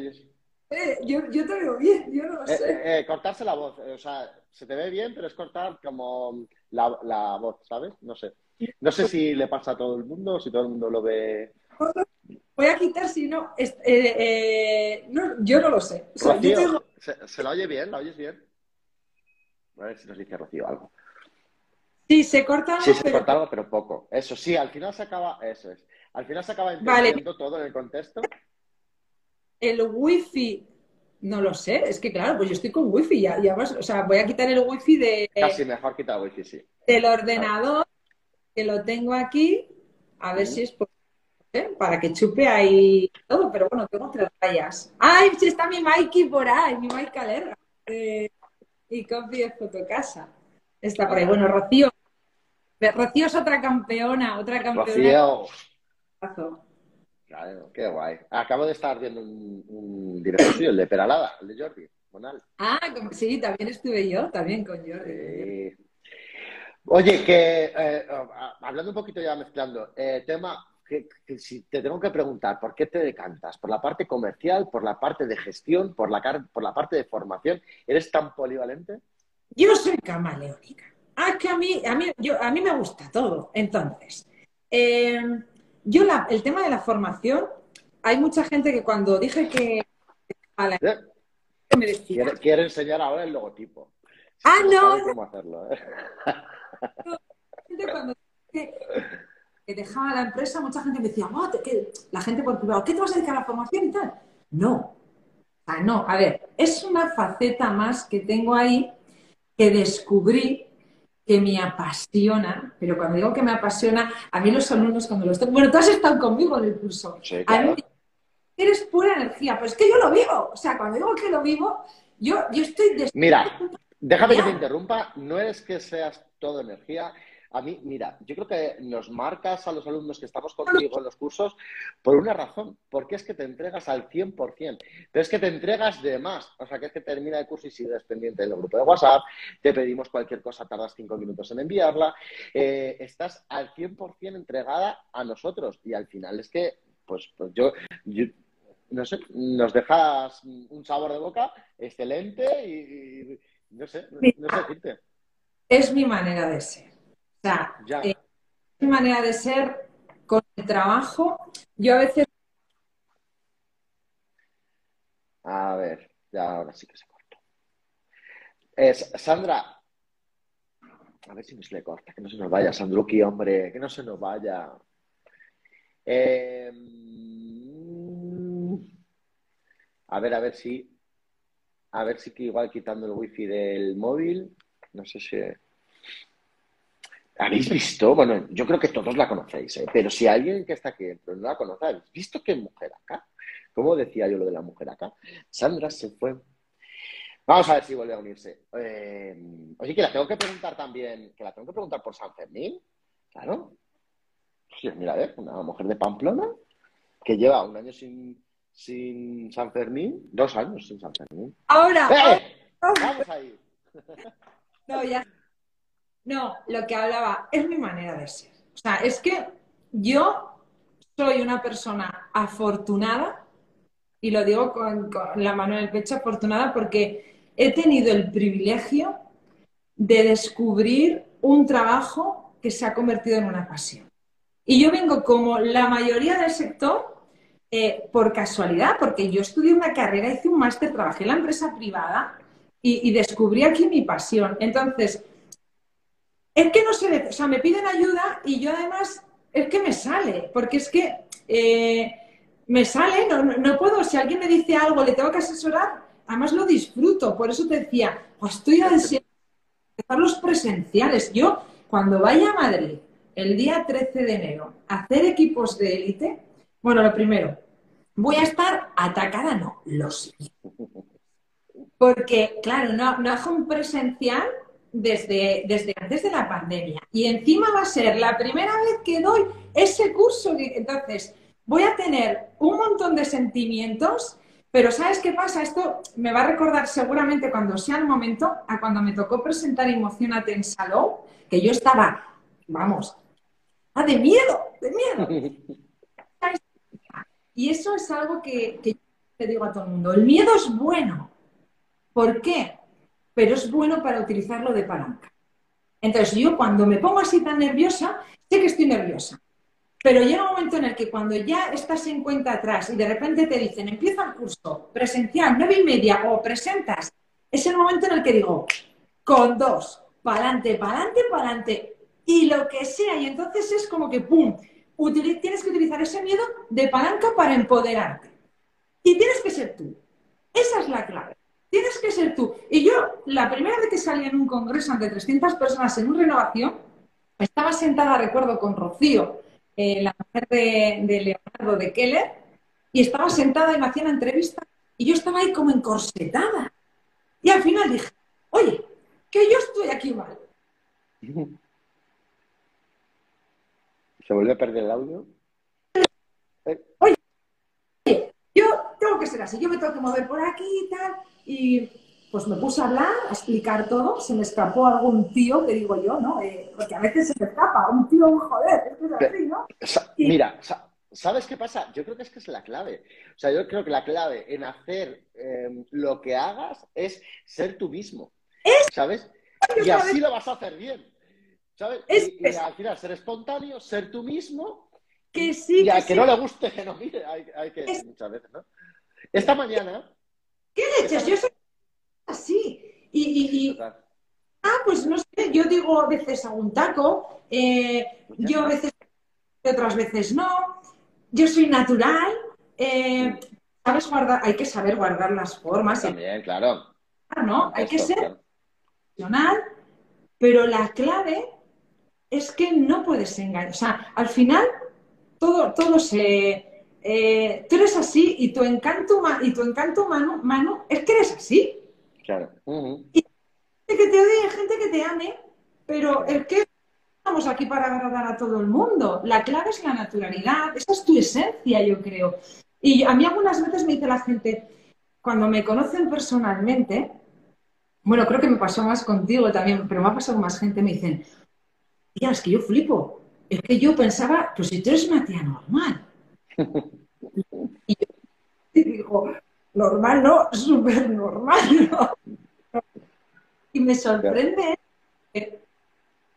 Eh, yo, yo, te veo bien, yo no lo eh, sé. Eh, cortarse la voz, o sea, se te ve bien, pero es cortar como la, la, voz, ¿sabes? No sé. No sé si le pasa a todo el mundo, si todo el mundo lo ve. Voy a quitar si no. no yo no lo sé. Rocío, ¿se, la oye bien? ¿La oyes bien? A ver si nos dice Rocío algo. Sí, se corta algo. Sí, se corta algo, pero poco. Eso sí, al final se acaba. Eso es. Al final se acaba entendiendo todo en el contexto el wifi, no lo sé, es que claro, pues yo estoy con wifi, ya, ya o sea, voy a quitar el wifi de... Casi mejor quitar wifi, sí. Del ordenador, que lo tengo aquí, a ver si es para que chupe ahí todo, pero bueno, tengo tres rayas. ¡Ay, si está mi Mikey por ahí! Mi Mike Calera. y copy de Fotocasa. Está por ahí. Bueno, Rocío. Rocío es otra campeona, otra campeona. Rocío qué guay. Acabo de estar viendo un, directo suyo, el de Peralada, el de Jordi, Monal. Ah, sí, también estuve yo, también con Jordi. Oye, que eh, hablando un poquito ya mezclando, eh, tema que, si te tengo que preguntar, ¿por qué te decantas? ¿Por la parte comercial, por la parte de gestión, por la, por la parte de formación? ¿Eres tan polivalente? Yo soy camaleónica. Ah, que a mí, a mí, yo, a mí me gusta todo. Entonces, eh, yo, el tema de la formación, hay mucha gente que cuando dije que... me decía... Quiere, enseñar ahora el logotipo. ah, no. cómo hacerlo. ¿eh? cuando que, dejaba la empresa, mucha gente me decía, la gente por privado, ¿qué te vas a dedicar a la formación y tal? No. O no, a ver, es una faceta más que tengo ahí que descubrí que me apasiona, pero cuando digo que me apasiona, a mí los alumnos cuando los tengo, bueno, tú has estado conmigo en el curso, a mí eres pura energía, pero es que yo lo vivo, o sea, cuando digo que lo vivo, yo, yo estoy... Mira, déjame que te interrumpa, no es que seas todo energía, a mí, mira, yo creo que nos marcas a los alumnos que estamos contigo en los cursos por una razón, porque es que te entregas al 100%, pero es que te entregas de más, o sea, que es que termina el curso y sigues pendiente del grupo de WhatsApp, te pedimos cualquier cosa, tardas cinco minutos en enviarla, eh, estás al 100% entregada a nosotros. Y al final es que, pues, pues yo, no sé, nos dejas un sabor de boca excelente y, no sé, no sé decirte. Es mi manera de ser sea, eh, mi manera de ser con el trabajo, yo a veces... A ver, ya ahora sí que se corta. Es, Sandra, a ver si nos le corta, que no se nos vaya, Sandruki, hombre, que no se nos vaya. Em, a ver, a ver si. A ver si que igual quitando el wifi del móvil. No sé si. ¿Habéis visto? Bueno, yo creo que todos la conocéis, ¿eh? pero si alguien que está aquí dentro no la conoce, ¿habéis visto qué mujer acá? ¿Cómo decía yo lo de la mujer acá? Sandra se fue. Vamos a ver si vuelve a unirse. Eh, oye, que la tengo que preguntar también, que la tengo que preguntar por San Fermín. Claro. mira, a ver, una mujer de Pamplona que lleva un año sin, sin San Fermín, dos años sin San Fermín. Ahora. ¡Eh! Vamos ahí. No, ya no, lo que hablaba es mi manera de ser. O sea, es que yo soy una persona afortunada y lo digo con, la mano en el pecho, afortunada porque he tenido el privilegio de descubrir un trabajo que se ha convertido en una pasión. Y yo vengo como la mayoría del sector eh, por casualidad, porque yo estudié una carrera, hice un máster, trabajé en la empresa privada y, descubrí aquí mi pasión. Entonces, es que no sé, o sea, me piden ayuda y yo además es que me sale, porque es que eh, me sale, no, puedo, si alguien me dice algo, le tengo que asesorar, además lo disfruto, por eso te decía, pues estoy ansiosa empezar los presenciales. Yo, cuando vaya a Madrid el día 13 de enero a hacer equipos de élite, bueno, lo primero, voy a estar atacada, no, lo Porque, claro, no, no hago un presencial desde, desde antes de la pandemia. Y encima va a ser la primera vez que doy ese curso. Entonces, voy a tener un montón de sentimientos, pero ¿sabes qué pasa? Esto me va a recordar seguramente cuando sea el momento a cuando me tocó presentar Emocionate en Salón, que yo estaba, vamos, ah, de miedo, de miedo. Y eso es algo que, que yo digo a todo el mundo. El miedo es bueno. ¿Por qué? Pero es bueno para utilizarlo de palanca. Entonces yo cuando me pongo así tan nerviosa, sé que estoy nerviosa. Pero llega un momento en el que cuando ya estás en cuenta atrás y de repente te dicen, empieza el curso presencial, nueve y media, o presentas, es el momento en el que digo, con dos, pa'lante, pa'lante, pa'lante, y lo que sea. Y entonces es como que, ¡pum!, tienes que utilizar ese miedo de palanca para empoderarte. Y tienes que ser tú. Esa es la clave. Tienes que ser tú. Y yo, la primera vez que salí en un congreso ante 300 personas en una renovación, estaba sentada, recuerdo, con Rocío, eh, la mujer de, Leonardo de Keller, y estaba sentada y me hacía una entrevista y yo estaba ahí como encorsetada. Y al final dije, oye, que yo estoy aquí mal. ¿Se vuelve a perder el audio? Oye, yo tengo que ser así, yo me tengo que mover por aquí y tal. Y pues me puse a hablar, a explicar todo, se me escapó algún tío, que digo yo, ¿no? Eh, porque a veces se me escapa, un tío, un joder, es así, ¿no? Mira, ¿sabes qué pasa? Yo creo que es que es la clave. O sea, yo creo que la clave en hacer em, lo que hagas es ser tú mismo, ¿sabes? Y así lo vas a hacer bien, ¿sabes? y, al final ser espontáneo, ser tú mismo. Que sí, y a que, no le guste, que no mire, hay, que, muchas veces, ¿no? Esta mañana... ¿Qué leches? Yo soy así. Y, ah, pues no sé, yo digo a veces a un taco, eh, yo a veces, otras veces no, yo soy natural, eh, sabes guardar, hay que saber guardar las formas. También, claro. ¿no? Hay que ser profesional, pero la clave es que no puedes engañar. O sea, al final todo, todo se... Eh, tú eres así y tu encanto, y tu encanto humano, humano es que eres así. Claro. Y gente que te odie, gente que te ame, pero el que estamos aquí para agradar a todo el mundo. La clave es la naturalidad, esa es tu esencia, yo creo. Y a mí algunas veces me dice la gente, cuando me conocen personalmente, bueno, creo que me pasó más contigo también, pero me ha pasado más gente, me dicen, tía, es que yo flipo, es que yo pensaba, pues si tú eres una tía normal. y yo digo, normal no, súper normal, ¿no? Y me sorprende,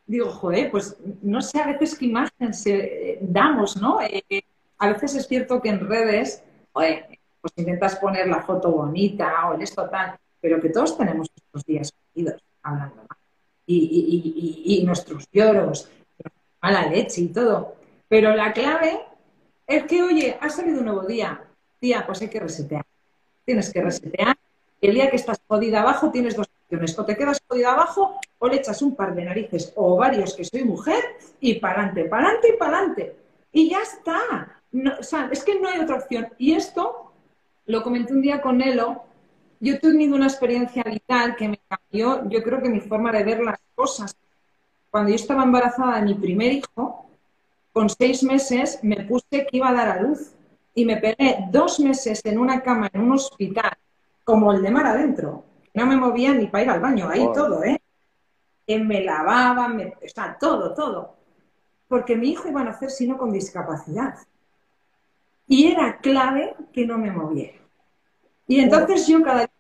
digo, joder, pues no sé a veces qué imagen se, damos, ¿no? Eh, a veces es cierto que en redes, pues intentas poner la foto bonita o el esto tal, pero que todos tenemos nuestros días perdidos hablando y, y, y, nuestros lloros, mala leche y todo. Pero la clave es que, oye, ha salido un nuevo día. Tía, pues hay que resetear tienes que resetear. El día que estás jodida abajo tienes dos opciones. O te quedas jodida abajo o le echas un par de narices o varios que soy mujer y para adelante, para adelante y para adelante. Y ya está. o sea, es que no hay otra opción. Y esto lo comenté un día con Elo. Yo he tenido una experiencia vital que me cambió, yo creo que mi forma de ver las cosas. Cuando yo estaba embarazada de mi primer hijo, con seis meses me puse que iba a dar a luz y me pegué dos meses en una cama en un hospital, como el de mar adentro. No me movía ni para ir al baño, ahí todo, ¿eh? Me lavaba, me... o sea, todo, todo. Porque mi hijo iba a nacer sino con discapacidad. Y era clave que no me moviera. Y entonces yo cada día,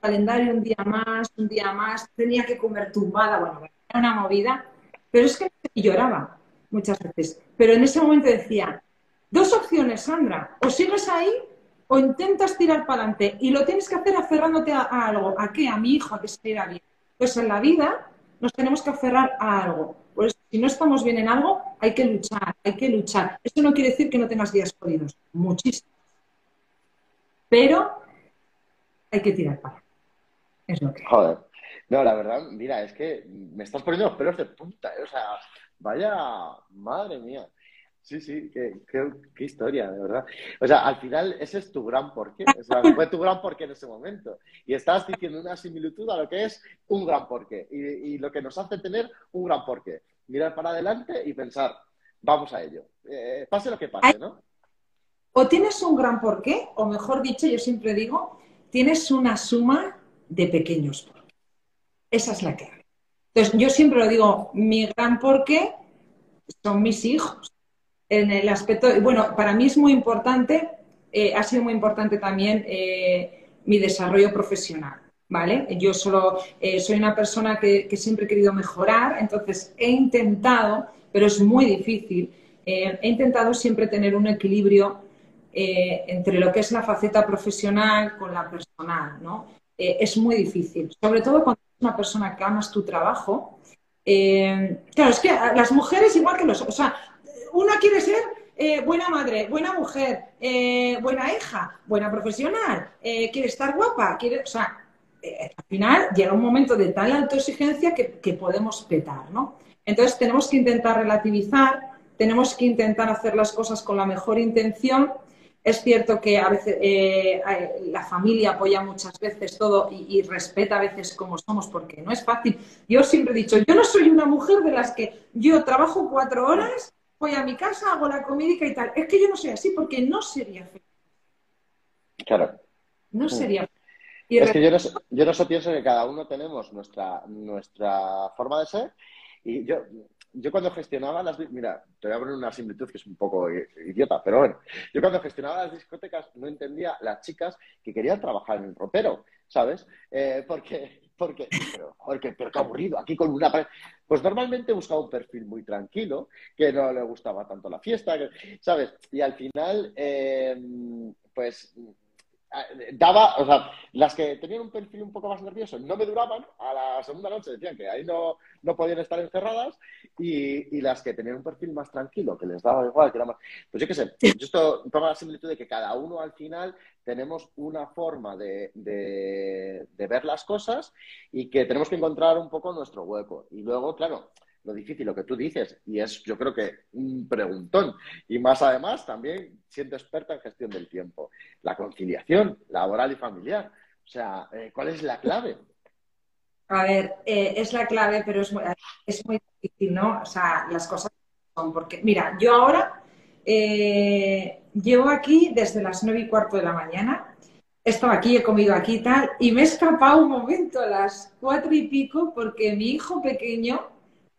calendario un día más, un día más, tenía que comer tumbada, bueno, era una movida, pero es que lloraba muchas veces. Pero en ese momento decía, dos opciones, Sandra, o sigues ahí o intentas tirar para adelante y lo tienes que hacer aferrándote a, algo. ¿A qué? A mi hijo, a que se irá bien. Pues en la vida nos tenemos que aferrar a algo. Por eso, si no estamos bien en algo, hay que luchar, hay que luchar. Eso no quiere decir que no tengas días jodidos, muchísimo. Pero hay que tirar para. Es lo que. Joder. No, la verdad, mira, es que me estás poniendo los pelos de punta, ¿eh? o sea, vaya, madre mía. Sí, sí, qué, historia, de verdad. O sea, al final ese es tu gran porqué. O sea, fue tu gran porqué en ese momento. Y estás diciendo una similitud a lo que es un gran porqué. Y, lo que nos hace tener un gran porqué. Mirar para adelante y pensar, vamos a ello. Eh, pase lo que pase, ¿no? O tienes un gran porqué, o mejor dicho, yo siempre digo, tienes una suma de pequeños porqués. Esa es la clave. Entonces, yo siempre lo digo, mi gran porqué son mis hijos en el aspecto, bueno, para mí es muy importante, eh, ha sido muy importante también eh, mi desarrollo profesional, ¿vale? Yo solo eh, soy una persona que, siempre he querido mejorar, entonces he intentado, pero es muy difícil, he intentado siempre tener un equilibrio entre lo que es la faceta profesional con la personal, ¿no? es muy difícil, sobre todo cuando una persona que amas tu trabajo, claro, es que las mujeres, igual que los, o sea, una quiere ser eh, buena madre, buena mujer, eh, buena hija, buena profesional, eh, quiere estar guapa, quiere, o sea, al final llega un momento de tal autoexigencia que, que podemos petar, ¿no? Entonces tenemos que intentar relativizar, tenemos que intentar hacer las cosas con la mejor intención. Es cierto que a veces la familia apoya muchas veces todo y, y, respeta a veces como somos porque no es fácil. Yo siempre he dicho, yo no soy una mujer de las que yo trabajo cuatro horas voy a mi casa, hago la comida y tal. Es que yo no soy así porque no sería feliz. Claro. No mm. sería feliz. es que yo no, yo no pienso que cada uno tenemos nuestra, nuestra forma de ser y yo, yo cuando gestionaba las... Mira, te voy a poner una similitud que es un poco idiota, pero bueno. Yo cuando gestionaba las discotecas no entendía las chicas que querían trabajar en el ropero, ¿sabes? Eh, porque porque, pero, joder, pero qué aburrido, aquí con una Pues normalmente buscaba un perfil muy tranquilo, que no le gustaba tanto la fiesta, ¿sabes? Y al final, eh, pues daba, o sea, las que tenían un perfil un poco más nervioso no me duraban, a la segunda noche decían que ahí no, no podían estar encerradas y, y, las que tenían un perfil más tranquilo, que les daba igual, que era más... Pues yo qué sé, yo esto toma la similitud de que cada uno al final tenemos una forma de, de, de ver las cosas y que tenemos que encontrar un poco nuestro hueco. Y luego, claro, lo difícil, lo que tú dices, y es yo creo que un preguntón. Y más además, también siendo experta en gestión del tiempo, la conciliación laboral y familiar. O sea, eh, ¿cuál es la clave? A ver, eh, es la clave, pero es muy, es muy difícil, ¿no? O sea, las cosas son porque, mira, yo ahora eh, llevo aquí desde las nueve y cuarto de la mañana, he estado aquí, he comido aquí y tal, y me he escapado un momento a las cuatro y pico porque mi hijo pequeño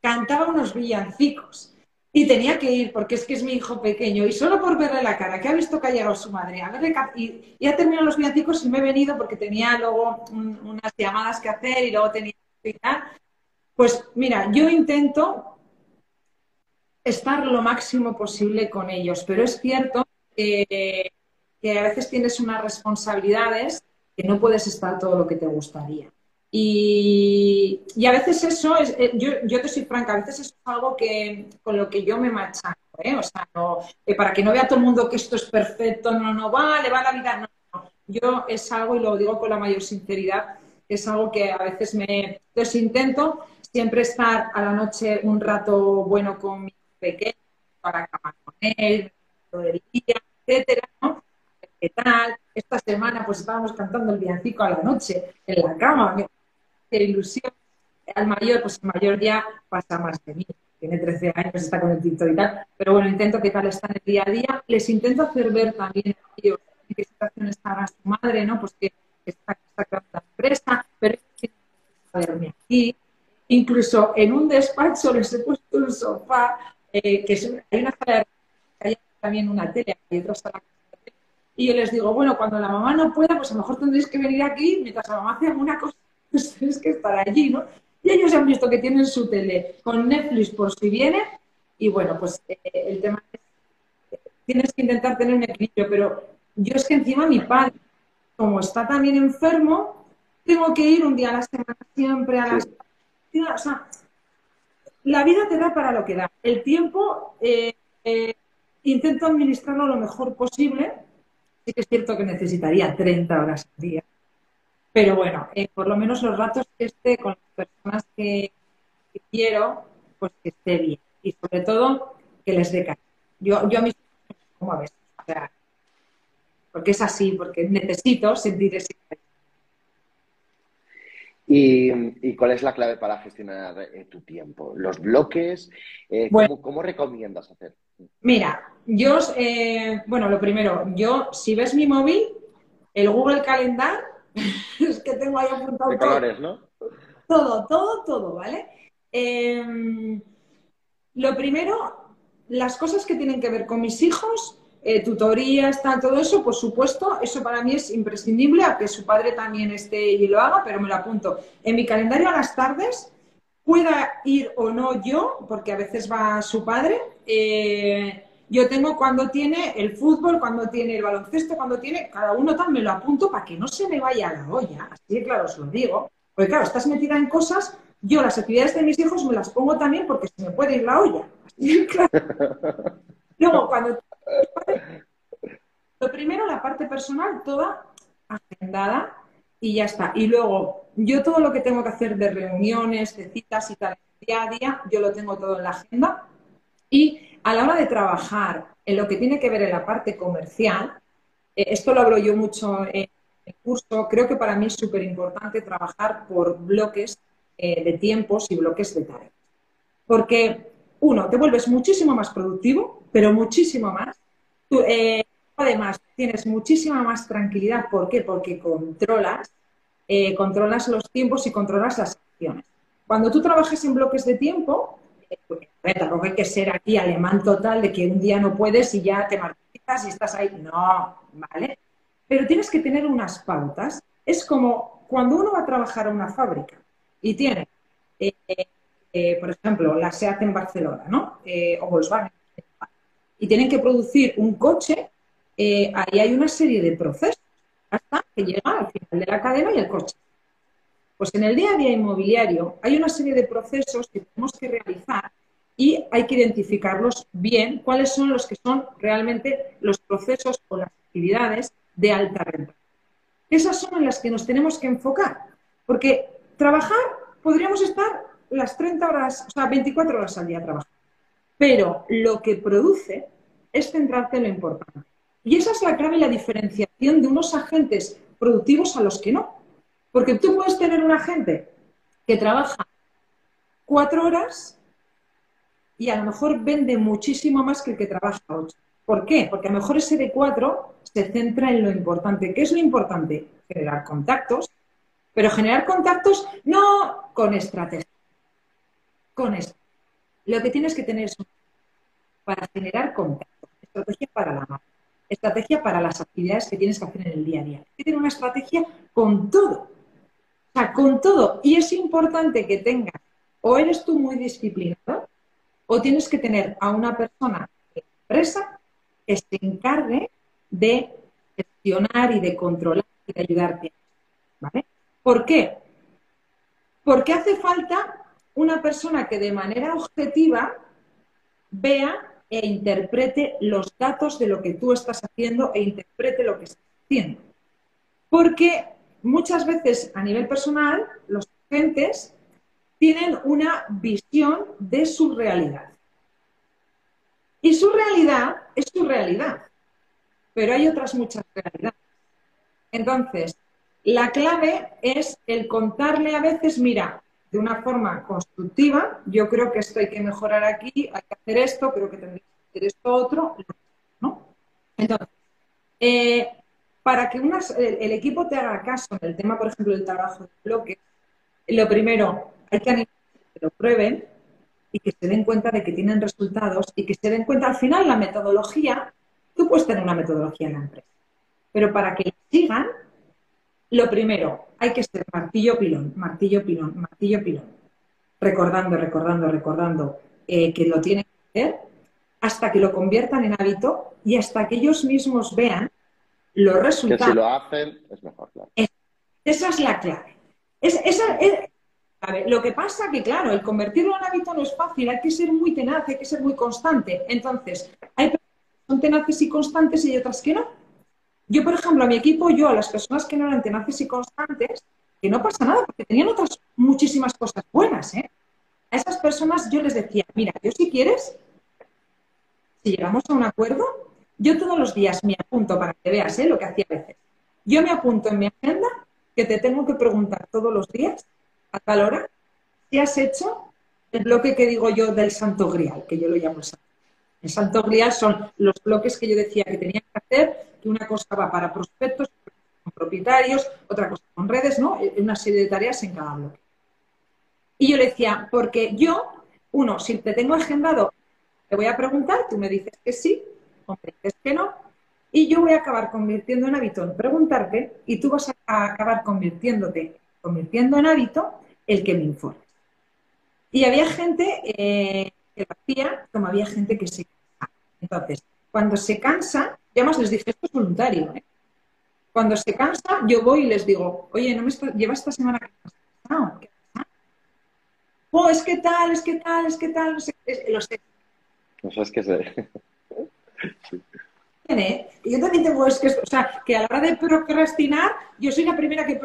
cantaba unos villancicos. Y tenía que ir porque es que es mi hijo pequeño. Y solo por verle la cara, que ha visto que ha llegado su madre, a verle y, y ha terminado los villancicos y me he venido porque tenía luego unas llamadas que hacer y luego tenía que Pues mira, yo intento estar lo máximo posible con ellos, pero es cierto que a veces tienes unas responsabilidades que no puedes estar todo lo que te gustaría. Y, a veces eso, es, eh, yo, yo, te soy franca, a veces es algo que, con lo que yo me machaco, ¿eh? O sea, eh, para que no vea todo el mundo que esto es perfecto, no, no, va, le va la vida, no, no. Yo es algo, y lo digo con la mayor sinceridad, es algo que a veces me... Entonces intento siempre estar a la noche un rato bueno con mi pequeño, para cama con él, todo el día, etcétera, ¿no? ¿Qué tal? Esta semana pues estábamos cantando el villancico a la noche en la cama, ilusión. Al mayor, pues el mayor ya pasa más de mí. Tiene 13 años, está con el TikTok y tal. Pero bueno, intento que tal está en el día a día. Les intento hacer ver también a ellos en qué situación está su madre, ¿no? Pues que está, está la empresa, pero verme aquí. Incluso en un despacho les he puesto un sofá, eh, que es, hay una sala de hay también una tele, hay otra sala y yo les digo, bueno, cuando la mamá no pueda, pues a lo mejor tendréis que venir aquí, mientras la mamá hace alguna cosa, pues tenéis que estar allí, ¿no? Y ellos han visto que tienen su tele con Netflix por si viene, y bueno, pues eh, el tema es, tienes que intentar tener un equilibrio, pero yo es que encima mi padre, como está también enfermo, tengo que ir un día a la semana siempre a las... O sea, la vida te da para lo que da. El tiempo eh, eh, intento administrarlo lo mejor posible. Sí que es cierto que necesitaría 30 horas al día. Pero bueno, eh, por lo menos los ratos que esté con las personas que, quiero, pues que esté bien. Y sobre todo, que les dé cariño. Yo, yo a mis como a veces. O sea, porque es así, porque necesito sentir ese cariño. ¿Y, cuál es la clave para gestionar eh, tu tiempo? ¿Los bloques? Eh, ¿cómo, recomiendas hacer? Mira, yo, eh, bueno, lo primero, yo, si ves mi móvil, el Google Calendar, es que tengo ahí apuntado. De colores, ¿no? Todo, todo, todo, ¿vale? Em, lo primero, las cosas que tienen que ver con mis hijos, eh, tutorías, todo eso, por supuesto, eso para mí es imprescindible, a que su padre también esté y lo haga, pero me lo apunto. En mi calendario a las tardes, pueda ir o no yo, porque a veces va su padre, eh, yo tengo cuando tiene el fútbol, cuando tiene el baloncesto, cuando tiene, cada uno tal, me lo apunto para que no se me vaya a la olla, así de claro os lo digo, porque claro, estás metida en cosas, yo las actividades de mis hijos me las pongo también porque se me puede ir la olla, así claro. Luego, cuando lo primero, la parte personal, toda agendada y ya está. Y luego, yo todo lo que tengo que hacer de reuniones, de citas y tal, día a día, yo lo tengo todo en la agenda. Y a la hora de trabajar en lo que tiene que ver en la parte comercial, eh, esto lo hablo yo mucho en el curso, creo que para mí es súper importante trabajar por bloques eh, de tiempos y bloques de tareas. Porque, uno, te vuelves muchísimo más productivo, pero muchísimo más. Eh, además, tienes muchísima más tranquilidad. ¿Por qué? Porque controlas, controlas los tiempos y controlas las acciones. Cuando tú trabajas en bloques de tiempo, eh, tampoco hay que ser aquí alemán total de que un día no puedes y ya te martirizas y estás ahí. No, ¿vale? Pero tienes que tener unas pautas. Es como cuando uno va a trabajar a una fábrica y tiene, por ejemplo, la SEAT en Barcelona, ¿no? o Volkswagen y tienen que producir un coche, eh, ahí hay una serie de procesos hasta que llega al final de la cadena y el coche. Pues en el día a día inmobiliario hay una serie de procesos que tenemos que realizar y hay que identificarlos bien, cuáles son los que son realmente los procesos o las actividades de alta renta. Esas son en las que nos tenemos que enfocar, porque trabajar podríamos estar las 30 horas, o sea, 24 horas al día trabajando pero lo que produce es centrarte en lo importante. Y esa es la clave y la diferenciación de unos agentes productivos a los que no. Porque tú puedes tener un agente que trabaja cuatro horas y a lo mejor vende muchísimo más que el que trabaja ocho. ¿Por qué? Porque a lo mejor ese de cuatro se centra en lo importante. ¿Qué es lo importante? Generar contactos, pero generar contactos no con estrategia, con esto. Lo que tienes que tener es para generar contacto, estrategia para la marca, estrategia para las actividades que tienes que hacer en el día a día. Tienes que tener una estrategia con todo. O sea, con todo. Y es importante que tengas, o eres tú muy disciplinado, o tienes que tener a una persona empresa que se encargue de gestionar y de controlar y de ayudarte. ¿Vale? ¿Por qué? Porque hace falta una persona que de manera objetiva vea e interprete los datos de lo que tú estás haciendo e interprete lo que estás haciendo. Porque muchas veces a nivel personal los agentes tienen una visión de su realidad. Y su realidad es su realidad, pero hay otras muchas realidades. Entonces, la clave es el contarle a veces, mira, de una forma constructiva, yo creo que esto hay que mejorar aquí, hay que hacer esto, creo que tendría que hacer esto otro, ¿no? Entonces, eh, para que el, equipo te haga caso en el tema, por ejemplo, del trabajo de bloque, lo primero, hay que animar que lo prueben y que se den cuenta de que tienen resultados y que se den cuenta, al final, la metodología, tú puedes tener una metodología en la empresa, Pero para que la sigan, lo primero, hay que ser martillo pilón, martillo pilón, martillo pilón. Recordando, recordando, recordando eh, que lo tienen que hacer hasta que lo conviertan en hábito y hasta que ellos mismos vean los resultados. Que si lo hacen, es mejor, claro. esa es la clave. esa, es, lo que pasa que, claro, el convertirlo en hábito no es fácil, hay que ser muy tenaz, hay que ser muy constante. Entonces, hay personas que son tenaces y constantes y hay otras que no. Yo, por ejemplo, a mi equipo, yo, a las personas que no eran tenaces y constantes, que no pasa nada, porque tenían otras muchísimas cosas buenas, ¿eh? A esas personas yo les decía, mira, yo si quieres, si llegamos a un acuerdo, yo todos los días me apunto para que veas ¿eh? lo que hacía a veces. Yo me apunto en mi agenda que te tengo que preguntar todos los días a tal hora si has hecho el bloque que digo yo del Santo Grial, que yo lo llamo el Santo. El Santo Grial son los bloques que yo decía que tenía que hacer, que una cosa va para prospectos, con propietarios, otra cosa con redes, ¿no? Una serie de tareas en cada bloque. Y yo le decía, porque yo, uno, si te tengo agendado, te voy a preguntar, tú me dices que sí, o me dices que no, y yo voy a acabar convirtiendo en hábito preguntarte y tú vas a acabar convirtiéndote convirtiendo en hábito el que me informe. Y había gente eh, que lo hacía, como había gente que se cansaba. Entonces, cuando se cansa, ya más les dije, esto es voluntario. ¿eh? Cuando se cansa, yo voy y les digo, oye, no me lleva esta semana que has ¿Qué pasa? Oh, es que tal, es que tal, es que tal, no sé, lo sé. No sabes qué sé. yo también tengo, es que, o sea, que a la hora de procrastinar, yo soy la primera que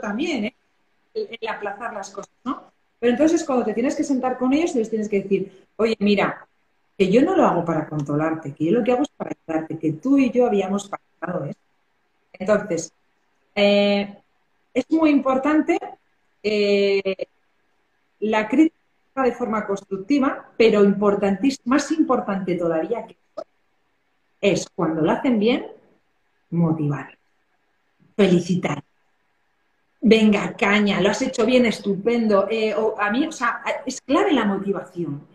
también, ¿eh? El, aplazar las cosas, ¿no? Pero entonces cuando te tienes que sentar con ellos, les tienes que decir, oye, mira, que yo no lo hago para controlarte, que yo lo que hago es para ayudarte, que tú y yo habíamos pactado esto. Entonces, eh, es muy importante eh, la crítica de forma constructiva, pero importantísimo, más importante todavía que es cuando lo hacen bien, motivar, felicitar. Venga, caña, lo has hecho bien, estupendo. Eh, a mí, o sea, es clave la motivación.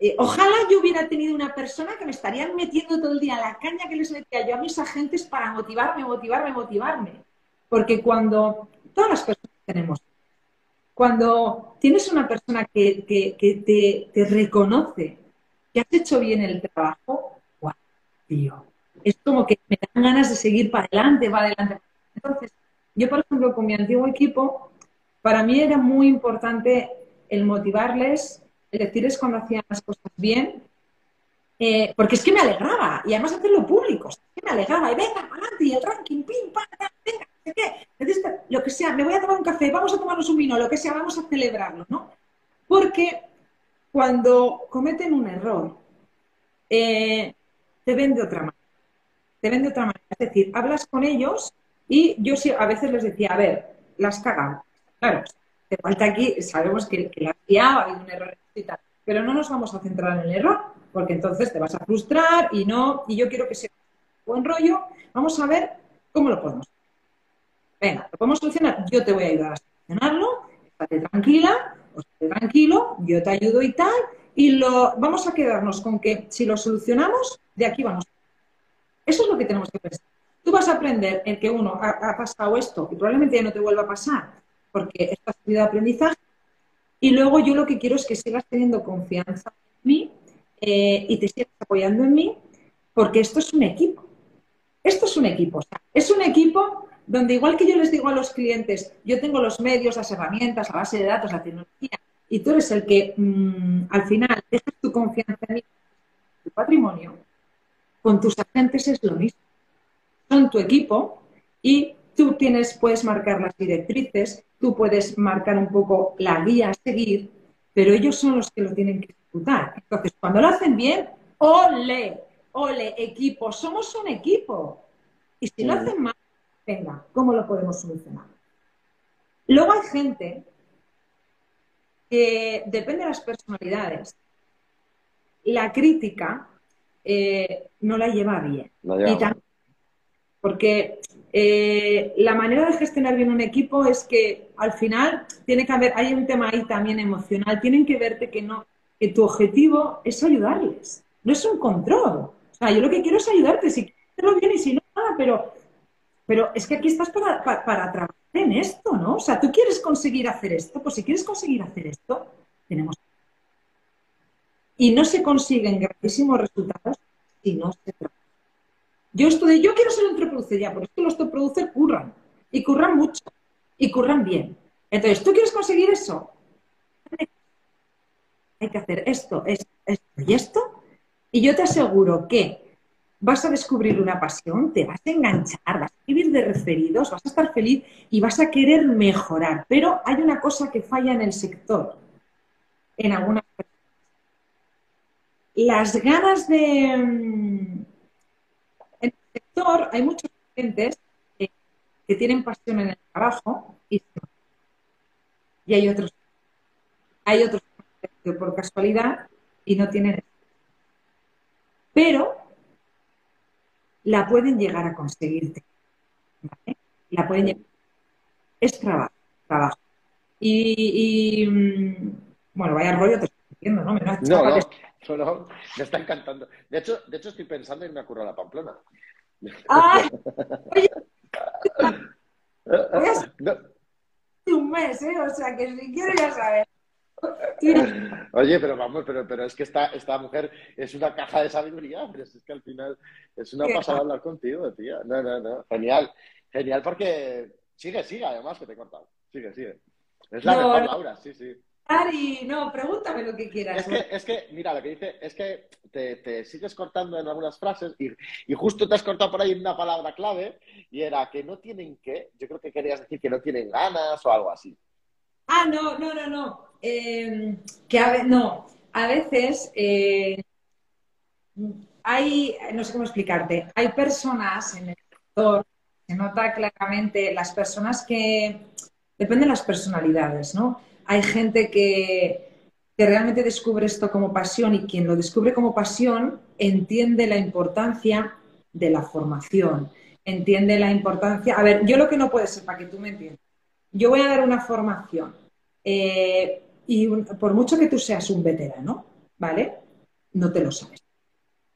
Eh, ojalá yo hubiera tenido una persona que me estaría metiendo todo el día la caña que les metía yo a mis agentes para motivarme, motivarme, motivarme. Porque cuando todas las personas tenemos, cuando tienes una persona que, te, reconoce que has hecho bien el trabajo, tío. Es como que me dan ganas de seguir para adelante, para adelante. Entonces, yo, por ejemplo, con mi antiguo equipo, para mí era muy importante el motivarles, el decirles cuando hacían las cosas bien, eh, porque es que me alegraba, y además hacerlo público, es que me alegraba, y venga, adelante, y el ranking, pim, pam, venga, no sé lo que sea, me voy a tomar un café, vamos a tomarnos un vino, lo que sea, vamos a celebrarlo, ¿no? Porque cuando cometen un error, eh, te ven de otra manera. Te ven de otra manera. Es decir, hablas con ellos y yo a veces les decía, a ver, las cagan. Claro, te falta aquí, sabemos que, la ha habido un error pero no nos vamos a centrar en el error, porque entonces te vas a frustrar y no, y yo quiero que sea buen rollo. Vamos a ver cómo lo podemos. Venga, lo podemos solucionar. Yo te voy a ayudar a solucionarlo. Estate tranquila, o estate tranquilo, yo te ayudo y tal. Y lo, vamos a quedarnos con que si lo solucionamos, de aquí vamos. Eso es lo que tenemos que pensar. Tú vas a aprender en que uno ha, pasado esto y probablemente ya no te vuelva a pasar porque esto ha aprendizaje. Y luego yo lo que quiero es que sigas teniendo confianza en mí eh, y te sigas apoyando en mí porque esto es un equipo. Esto es un equipo. es un equipo donde igual que yo les digo a los clientes, yo tengo los medios, las herramientas, la base de datos, la tecnología, y tú eres el que mm, al final dejas tu confianza en mí, tu patrimonio, con tus agentes es lo mismo. Son tu equipo y tú tienes, puedes marcar las directrices, tú puedes marcar un poco la guía a seguir, pero ellos son los que lo tienen que ejecutar. Entonces, cuando lo hacen bien, ole, ole, equipo, somos un equipo. Y si lo hacen mal, venga, ¿cómo lo podemos solucionar? Luego hay gente que depende de las personalidades. La crítica eh, no la lleva bien. Porque eh, la manera de gestionar bien un equipo es que al final tiene que haber, hay un tema ahí también emocional, tienen que verte que no, que tu objetivo es ayudarles, no es un control. O sea, yo lo que quiero es ayudarte, si quieres hacerlo bien y si no, nada, pero pero es que aquí estás para, para, trabajar en esto, ¿no? O sea, tú quieres conseguir hacer esto, pues si quieres conseguir hacer esto, tenemos. Y no se consiguen grandísimos resultados si no se trabaja. Yo estoy, yo quiero ser entreproducer ya, porque es que los entreproducer curran. Y curran mucho. Y curran bien. Entonces, ¿tú quieres conseguir eso? Hay que hacer esto, esto, esto y esto. Y yo te aseguro que vas a descubrir una pasión, te vas a enganchar, vas a vivir de referidos, vas a estar feliz y vas a querer mejorar. Pero hay una cosa que falla en el sector, en algunas personas. Las ganas de... Sector hay muchos clientes que tienen pasión en el trabajo y, y hay otros hay otros que por casualidad y no tienen pero la pueden llegar a conseguirte la pueden llegar. Es trabajo trabajo. Y, mm, bueno vaya rollo te estoy diciendo no me no, no, no, me está encantando. De hecho de hecho estoy pensando en me ocurrió la Pamplona ¡Ay! Oye, un mes, ¿eh? O sea, que si quiero ya saber. Oye, pero vamos, pero, pero es que esta, esta mujer es una caja de sabiduría, pero es que al final es una pasada hablar contigo, tía. No, no, no. Genial. Genial porque sigue, sigue, además que te he cortado. Sigue, sigue. Es la mejor, Laura, sí, sí. Ari, no, pregúntame lo que quieras. Es que, es que mira, lo que dice es que te, sigues cortando en algunas frases y, justo te has cortado por ahí una palabra clave y era que no tienen que, yo creo que querías decir que no tienen ganas o algo así. Ah, no, no, no, no. Em, que a, no, a veces eh, hay, no sé cómo explicarte, hay personas en el sector, se nota claramente las personas que, dependen de las personalidades, ¿no? Hay gente que, realmente descubre esto como pasión y quien lo descubre como pasión entiende la importancia de la formación, entiende la importancia. A ver, yo lo que no puede ser, para que tú me entiendas, yo voy a dar una formación eh, y por mucho que tú seas un veterano, ¿vale? No te lo sabes.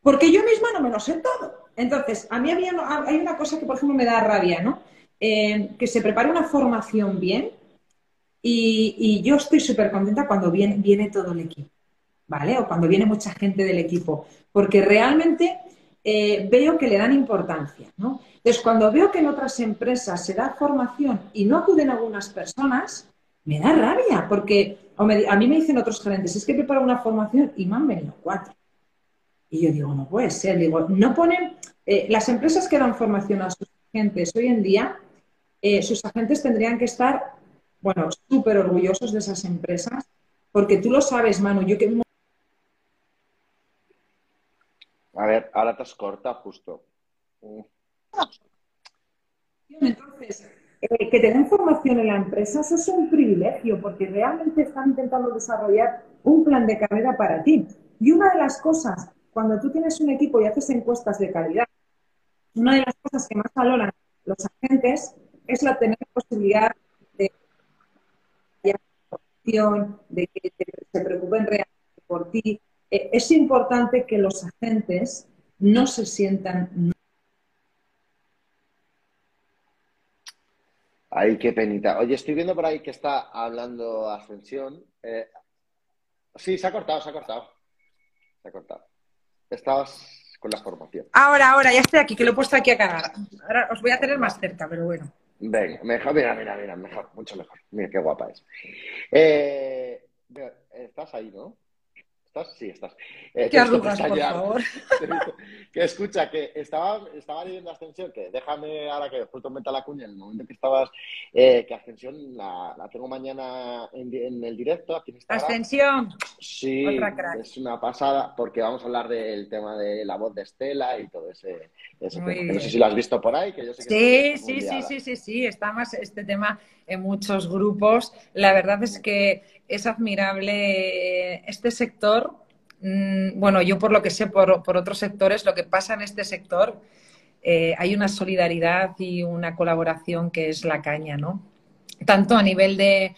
Porque yo misma no me lo sé todo. Entonces, a mí había, hay una cosa que, por ejemplo, me da rabia, ¿no? Eh, que se prepare una formación bien y, yo estoy súper contenta cuando viene, viene todo el equipo, ¿vale? O cuando viene mucha gente del equipo, porque realmente eh, veo que le dan importancia, ¿no? Entonces, cuando veo que en otras empresas se da formación y no acuden algunas personas, me da rabia, porque a mí me dicen otros gerentes, es que preparo una formación y me han venido cuatro. Y yo digo, no puede ser, digo, no ponen, eh, las empresas que dan formación a sus agentes hoy en día, eh, sus agentes tendrían que estar bueno, súper orgullosos de esas empresas, porque tú lo sabes, Manu, yo que... A ver, ahora te has cortado justo. Entonces, eh, que te den formación en la empresa, eso es un privilegio, porque realmente están intentando desarrollar un plan de carrera para ti. Y una de las cosas, cuando tú tienes un equipo y haces encuestas de calidad, una de las cosas que más valoran los agentes es la tener posibilidad de que se preocupen realmente por ti. Eh, es importante que los agentes no se sientan. Ay, qué penita. Oye, estoy viendo por ahí que está hablando Ascensión. Eh, sí, se ha cortado, se ha cortado. Se ha cortado. Estabas con la formación. Ahora, ahora, ya estoy aquí, que lo he puesto aquí a cargar. Ahora os voy a tener más cerca, pero bueno. Venga, mejor, mira, mira, mira, mejor, mucho mejor. Mira qué guapa es. Eh, estás ahí, ¿no? ¿Estás? Sí, estás. Eh, ¿Qué arrugas, por favor? que escucha, que estaba, estaba leyendo Ascensión, que déjame ahora que justo meta la cuña en el momento que estabas, eh, que Ascensión la, la, tengo mañana en, el directo aquí en Ascensión. Sí, es una pasada, porque vamos a hablar del tema de la voz de Estela y todo ese, ese tema. no sé si lo has visto por ahí, que yo sé que Sí, sí, sí, sí, sí, sí, está más este tema en muchos grupos. La verdad es que es admirable este sector. Mm, bueno, yo por lo que sé por, otros sectores, lo que pasa en este sector, eh, hay una solidaridad y una colaboración que es la caña, ¿no? tanto a nivel de,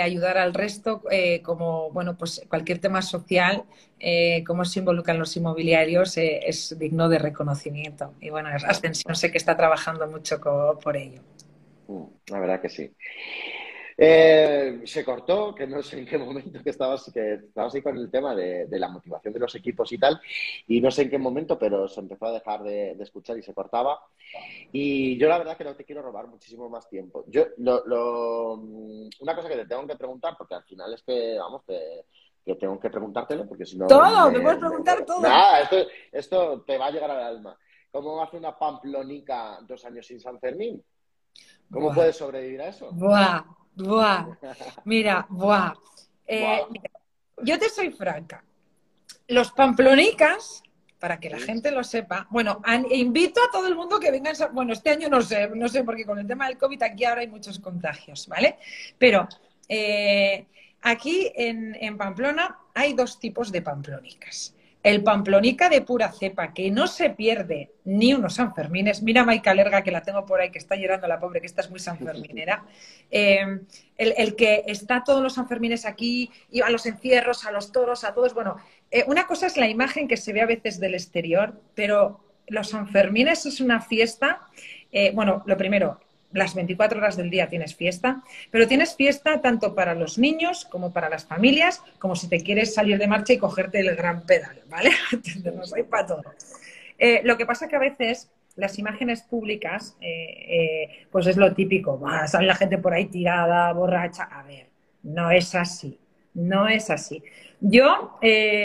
ayudar al resto eh, como bueno pues cualquier tema social eh, cómo se involucran los inmobiliarios eh, es digno de reconocimiento. Y bueno Ascensión sé que está trabajando mucho por ello. Mm, la verdad que sí eh, se cortó, que no sé en qué momento que estabas, que estabas ahí con el tema de, la motivación de los equipos y tal, y no sé en qué momento, pero se empezó a dejar de, escuchar y se cortaba. Y yo la verdad que no te quiero robar muchísimo más tiempo. Yo, lo, una cosa que te tengo que preguntar, porque al final es que, vamos, que tengo que preguntártelo, porque si no... Todo, me, puedes preguntar todo. esto, esto te va a llegar al alma. ¿Cómo hace una pamplonica dos años sin San Fermín? ¿Cómo puedes sobrevivir a eso? Buah, Buah, mira, buah. Eh, yo te soy franca. Los pamplonicas, para que la gente lo sepa, bueno, invito a todo el mundo que venga. Bueno, este año no sé, no sé, porque con el tema del COVID aquí ahora hay muchos contagios, ¿vale? Pero eh, aquí en, en Pamplona hay dos tipos de pamplónicas el pamplonica de pura cepa, que no se pierde ni unos sanfermines. Mira Maika Lerga, que la tengo por ahí, que está llorando la pobre, que esta es muy sanferminera. Eh, el, que está todos los sanfermines aquí, y a los encierros, a los toros, a todos. Bueno, eh, una cosa es la imagen que se ve a veces del exterior, pero los sanfermines es una fiesta. Eh, bueno, lo primero, las 24 horas del día tienes fiesta, pero tienes fiesta tanto para los niños como para las familias, como si te quieres salir de marcha y cogerte el gran pedal, ¿vale? Hay para todo. Eh, lo que pasa que a veces las imágenes públicas, eh, eh, pues es lo típico, va, sale la gente por ahí tirada, borracha. A ver, no es así, no es así. Yo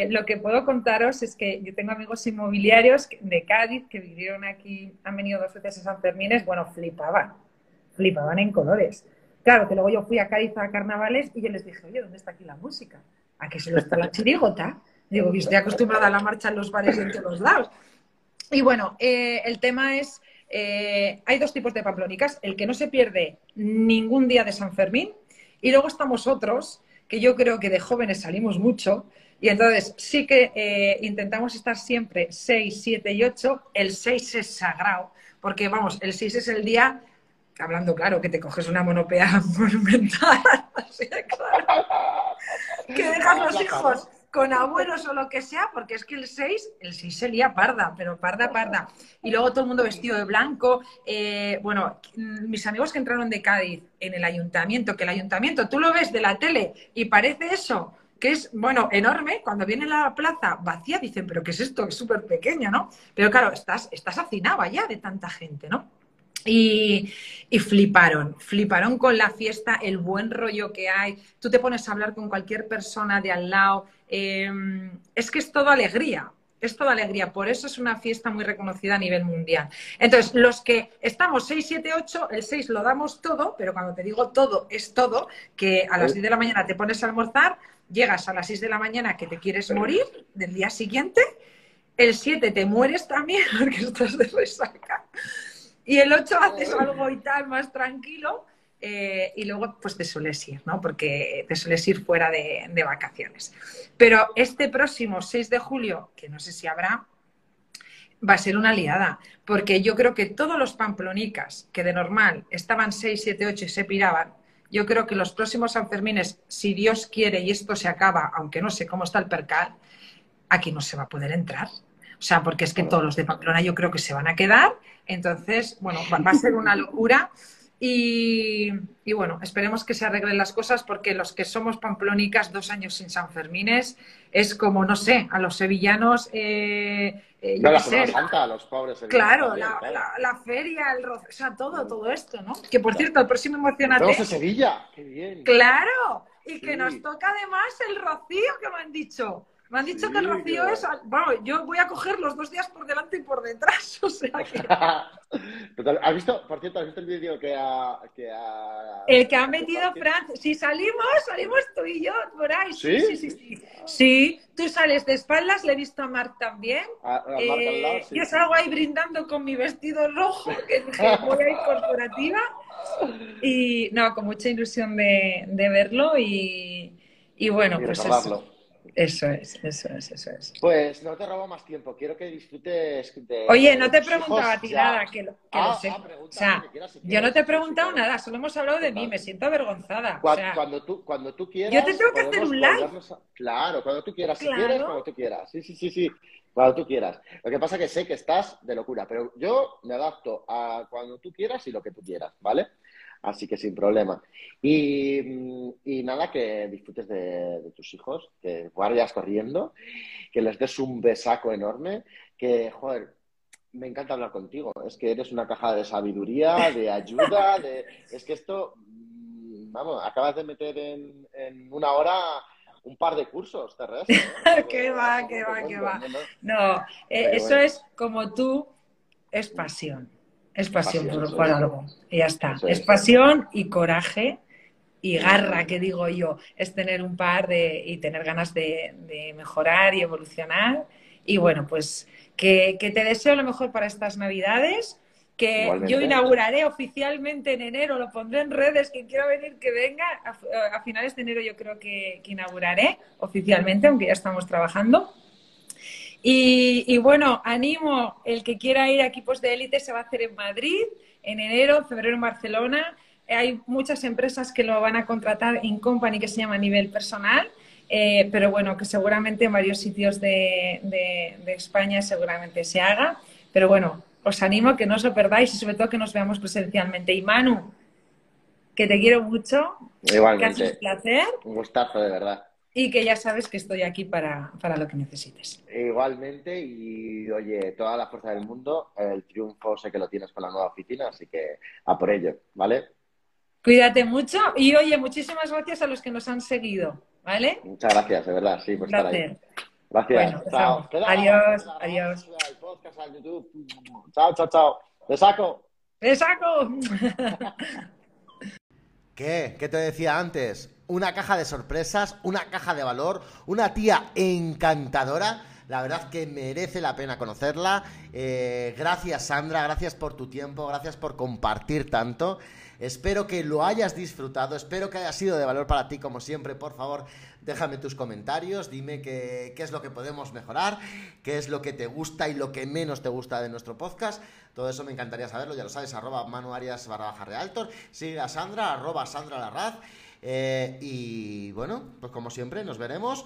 lo que puedo contaros es que yo tengo amigos inmobiliarios de Cádiz que vivieron aquí, han venido dos veces a San Fermín, bueno, flipaban flipaban en colores. Claro, que luego yo fui a Cádiz a carnavales y yo les dije, oye, ¿dónde está aquí la música? ¿A qué solo está la chirigota? Digo, estoy acostumbrada a la marcha en los bares y en todos lados. Y bueno, eh, el tema es, eh, hay dos tipos de pamplónicas, el que no se pierde ningún día de San Fermín y luego estamos otros, que yo creo que de jóvenes salimos mucho, y entonces sí que eh, intentamos estar siempre 6, 7 y 8. El 6 es sagrado, porque vamos, el 6 es el día hablando claro, que te coges una monopea monumental, así claro, que dejas los hijos con abuelos o lo que sea, porque es que el 6, el 6 se lía parda, pero parda, parda. Y luego todo el mundo vestido de blanco. Eh, bueno, mis amigos que entraron de Cádiz en el ayuntamiento, que el ayuntamiento, tú lo ves de la tele y parece eso, que es, bueno, enorme, cuando viene la plaza vacía, dicen, pero ¿qué es esto? Es súper pequeño, ¿no? Pero claro, estás, estás hacinado ya de tanta gente, ¿no? Y, fliparon, fliparon con la fiesta, el buen rollo que hay. Tú te pones a hablar con cualquier persona de al lado. Em, es que es todo alegría, es toda alegría. Por eso es una fiesta muy reconocida a nivel mundial. Entonces, los que estamos 6, 7, 8, el 6 lo damos todo, pero cuando te digo todo, es todo, que a las 10 de la mañana te pones a almorzar, llegas a las 6 de la mañana que te quieres morir del día siguiente, el 7 te mueres también porque estás de resaca. Y el 8 haces algo y tal más tranquilo eh, y luego pues te sueles ir, ¿no? Porque te sueles ir fuera de, vacaciones. Pero este próximo 6 de julio, que no sé si habrá, va a ser una liada, porque yo creo que todos los pamplonicas que de normal estaban 6, 7, 8 y se piraban, yo creo que los próximos Sanfermines, si Dios quiere y esto se acaba, aunque no sé cómo está el percal, aquí no se va a poder entrar. O sea, porque es que todos los de Pamplona yo creo que se van a quedar. Entonces, bueno, va, a ser una locura. Y, bueno, esperemos que se arreglen las cosas porque los que somos pamplónicas dos años sin San Fermines es como, no sé, a los sevillanos. Eh, eh la Santa, a los pobres. Claro, la, feria, el o sea, todo, todo esto, ¿no? Que por cierto, el próximo emocionante. de Sevilla, qué bien. Claro, y que nos toca además el rocío que me han dicho. Me han dicho que el rocío es. Bueno, yo voy a coger los dos días por delante y por detrás. O sea que. ¿Has visto, por cierto, has visto el vídeo que ha, que El que ha metido Franz. Si salimos, salimos tú y yo por ahí. Sí, sí, sí. Sí, sí. tú sales de espaldas, le he visto a Marc también. A, eh, yo salgo ahí brindando con mi vestido rojo, que voy a ir corporativa. Y no, con mucha ilusión de, de verlo y, y bueno, pues eso Eso es, eso es, eso es. Pues no te robo más tiempo, quiero que disfrutes de. Oye, no te he preguntado a ti nada, que lo, ah, sé. Ah, o sea, yo no te he preguntado nada, solo hemos hablado de mí, me siento avergonzada. Cuando, tú, cuando tú quieras. Yo te tengo que hacer un live. Claro, cuando tú quieras, si quieres, cuando tú quieras. Sí, sí, sí, sí. Cuando tú quieras. Lo que pasa es que sé que estás de locura, pero yo me adapto a cuando tú quieras y lo que tú quieras, ¿vale? Así que sin problema. Y, nada, que disfrutes de, tus hijos, que vayas corriendo, que les des un besaco enorme, que, joder, me encanta hablar contigo. Es que eres una caja de sabiduría, de ayuda, de... Es que esto, mm, vamos, acabas de meter en, una hora un par de cursos terrestres. ¿Qué va, qué va, qué va? No, eh, eso es como tú, es pasión. Es pasión, por, algo. Y ya está. Es, pasión y coraje y garra, que digo yo. Es tener un par de, y tener ganas de, mejorar y evolucionar. Y bueno, pues que, te deseo lo mejor para estas navidades. Que yo inauguraré oficialmente en enero, lo pondré en redes, quien quiera venir que venga. A, finales de enero yo creo que inauguraré oficialmente, aunque ya estamos trabajando. Y, bueno, animo el que quiera ir a equipos de élite, se va a hacer en Madrid, en enero, febrero en Barcelona. Hay muchas empresas que lo van a contratar en company que se llama a nivel personal, eh, pero bueno, que seguramente en varios sitios de, España seguramente se haga. Pero bueno, os animo a que no os lo perdáis y sobre todo que nos veamos presencialmente. Y Manu, que te quiero mucho. Igualmente. Que un placer. Un gustazo, de verdad y que ya sabes que estoy aquí para, lo que necesites. Igualmente, y oye, toda la fuerza del mundo, el triunfo sé que lo tienes con la nueva oficina, así que a por ello, ¿vale? Cuídate mucho y oye, muchísimas gracias a los que nos han seguido, ¿vale? Muchas gracias, de verdad, sí, por estar ahí. Gracias. chao. Adiós, adiós. Chao, chao, chao. ¡Te saco! ¡Te saco! ¿Qué? ¿Qué te decía antes? Una caja de sorpresas, una caja de valor, una tía encantadora. La verdad que merece la pena conocerla. Eh, gracias Sandra, gracias por tu tiempo, gracias por compartir tanto. Espero que lo hayas disfrutado, espero que haya sido de valor para ti como siempre. Por favor, déjame tus comentarios, dime qué, es lo que podemos mejorar, qué es lo que te gusta y lo que menos te gusta de nuestro podcast. Todo eso me encantaría saberlo, ya lo sabes, arroba manuarias barra realtor. Sigue a Sandra, arroba Sandra Larraz. Eh, y bueno, pues como siempre, nos veremos.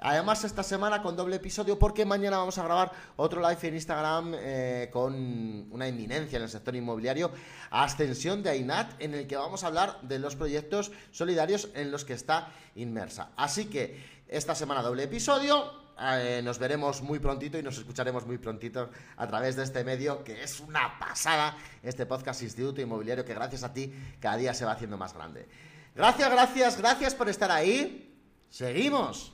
Además, esta semana con doble episodio, porque mañana vamos a grabar otro live en Instagram eh, con una eminencia en el sector inmobiliario, Ascensión de AINAT, en el que vamos a hablar de los proyectos solidarios en los que está inmersa. Así que esta semana doble episodio. Eh, nos veremos muy prontito y nos escucharemos muy prontito a través de este medio que es una pasada, este podcast Instituto Inmobiliario que gracias a ti cada día se va haciendo más grande. Gracias, gracias, gracias por estar ahí. Seguimos.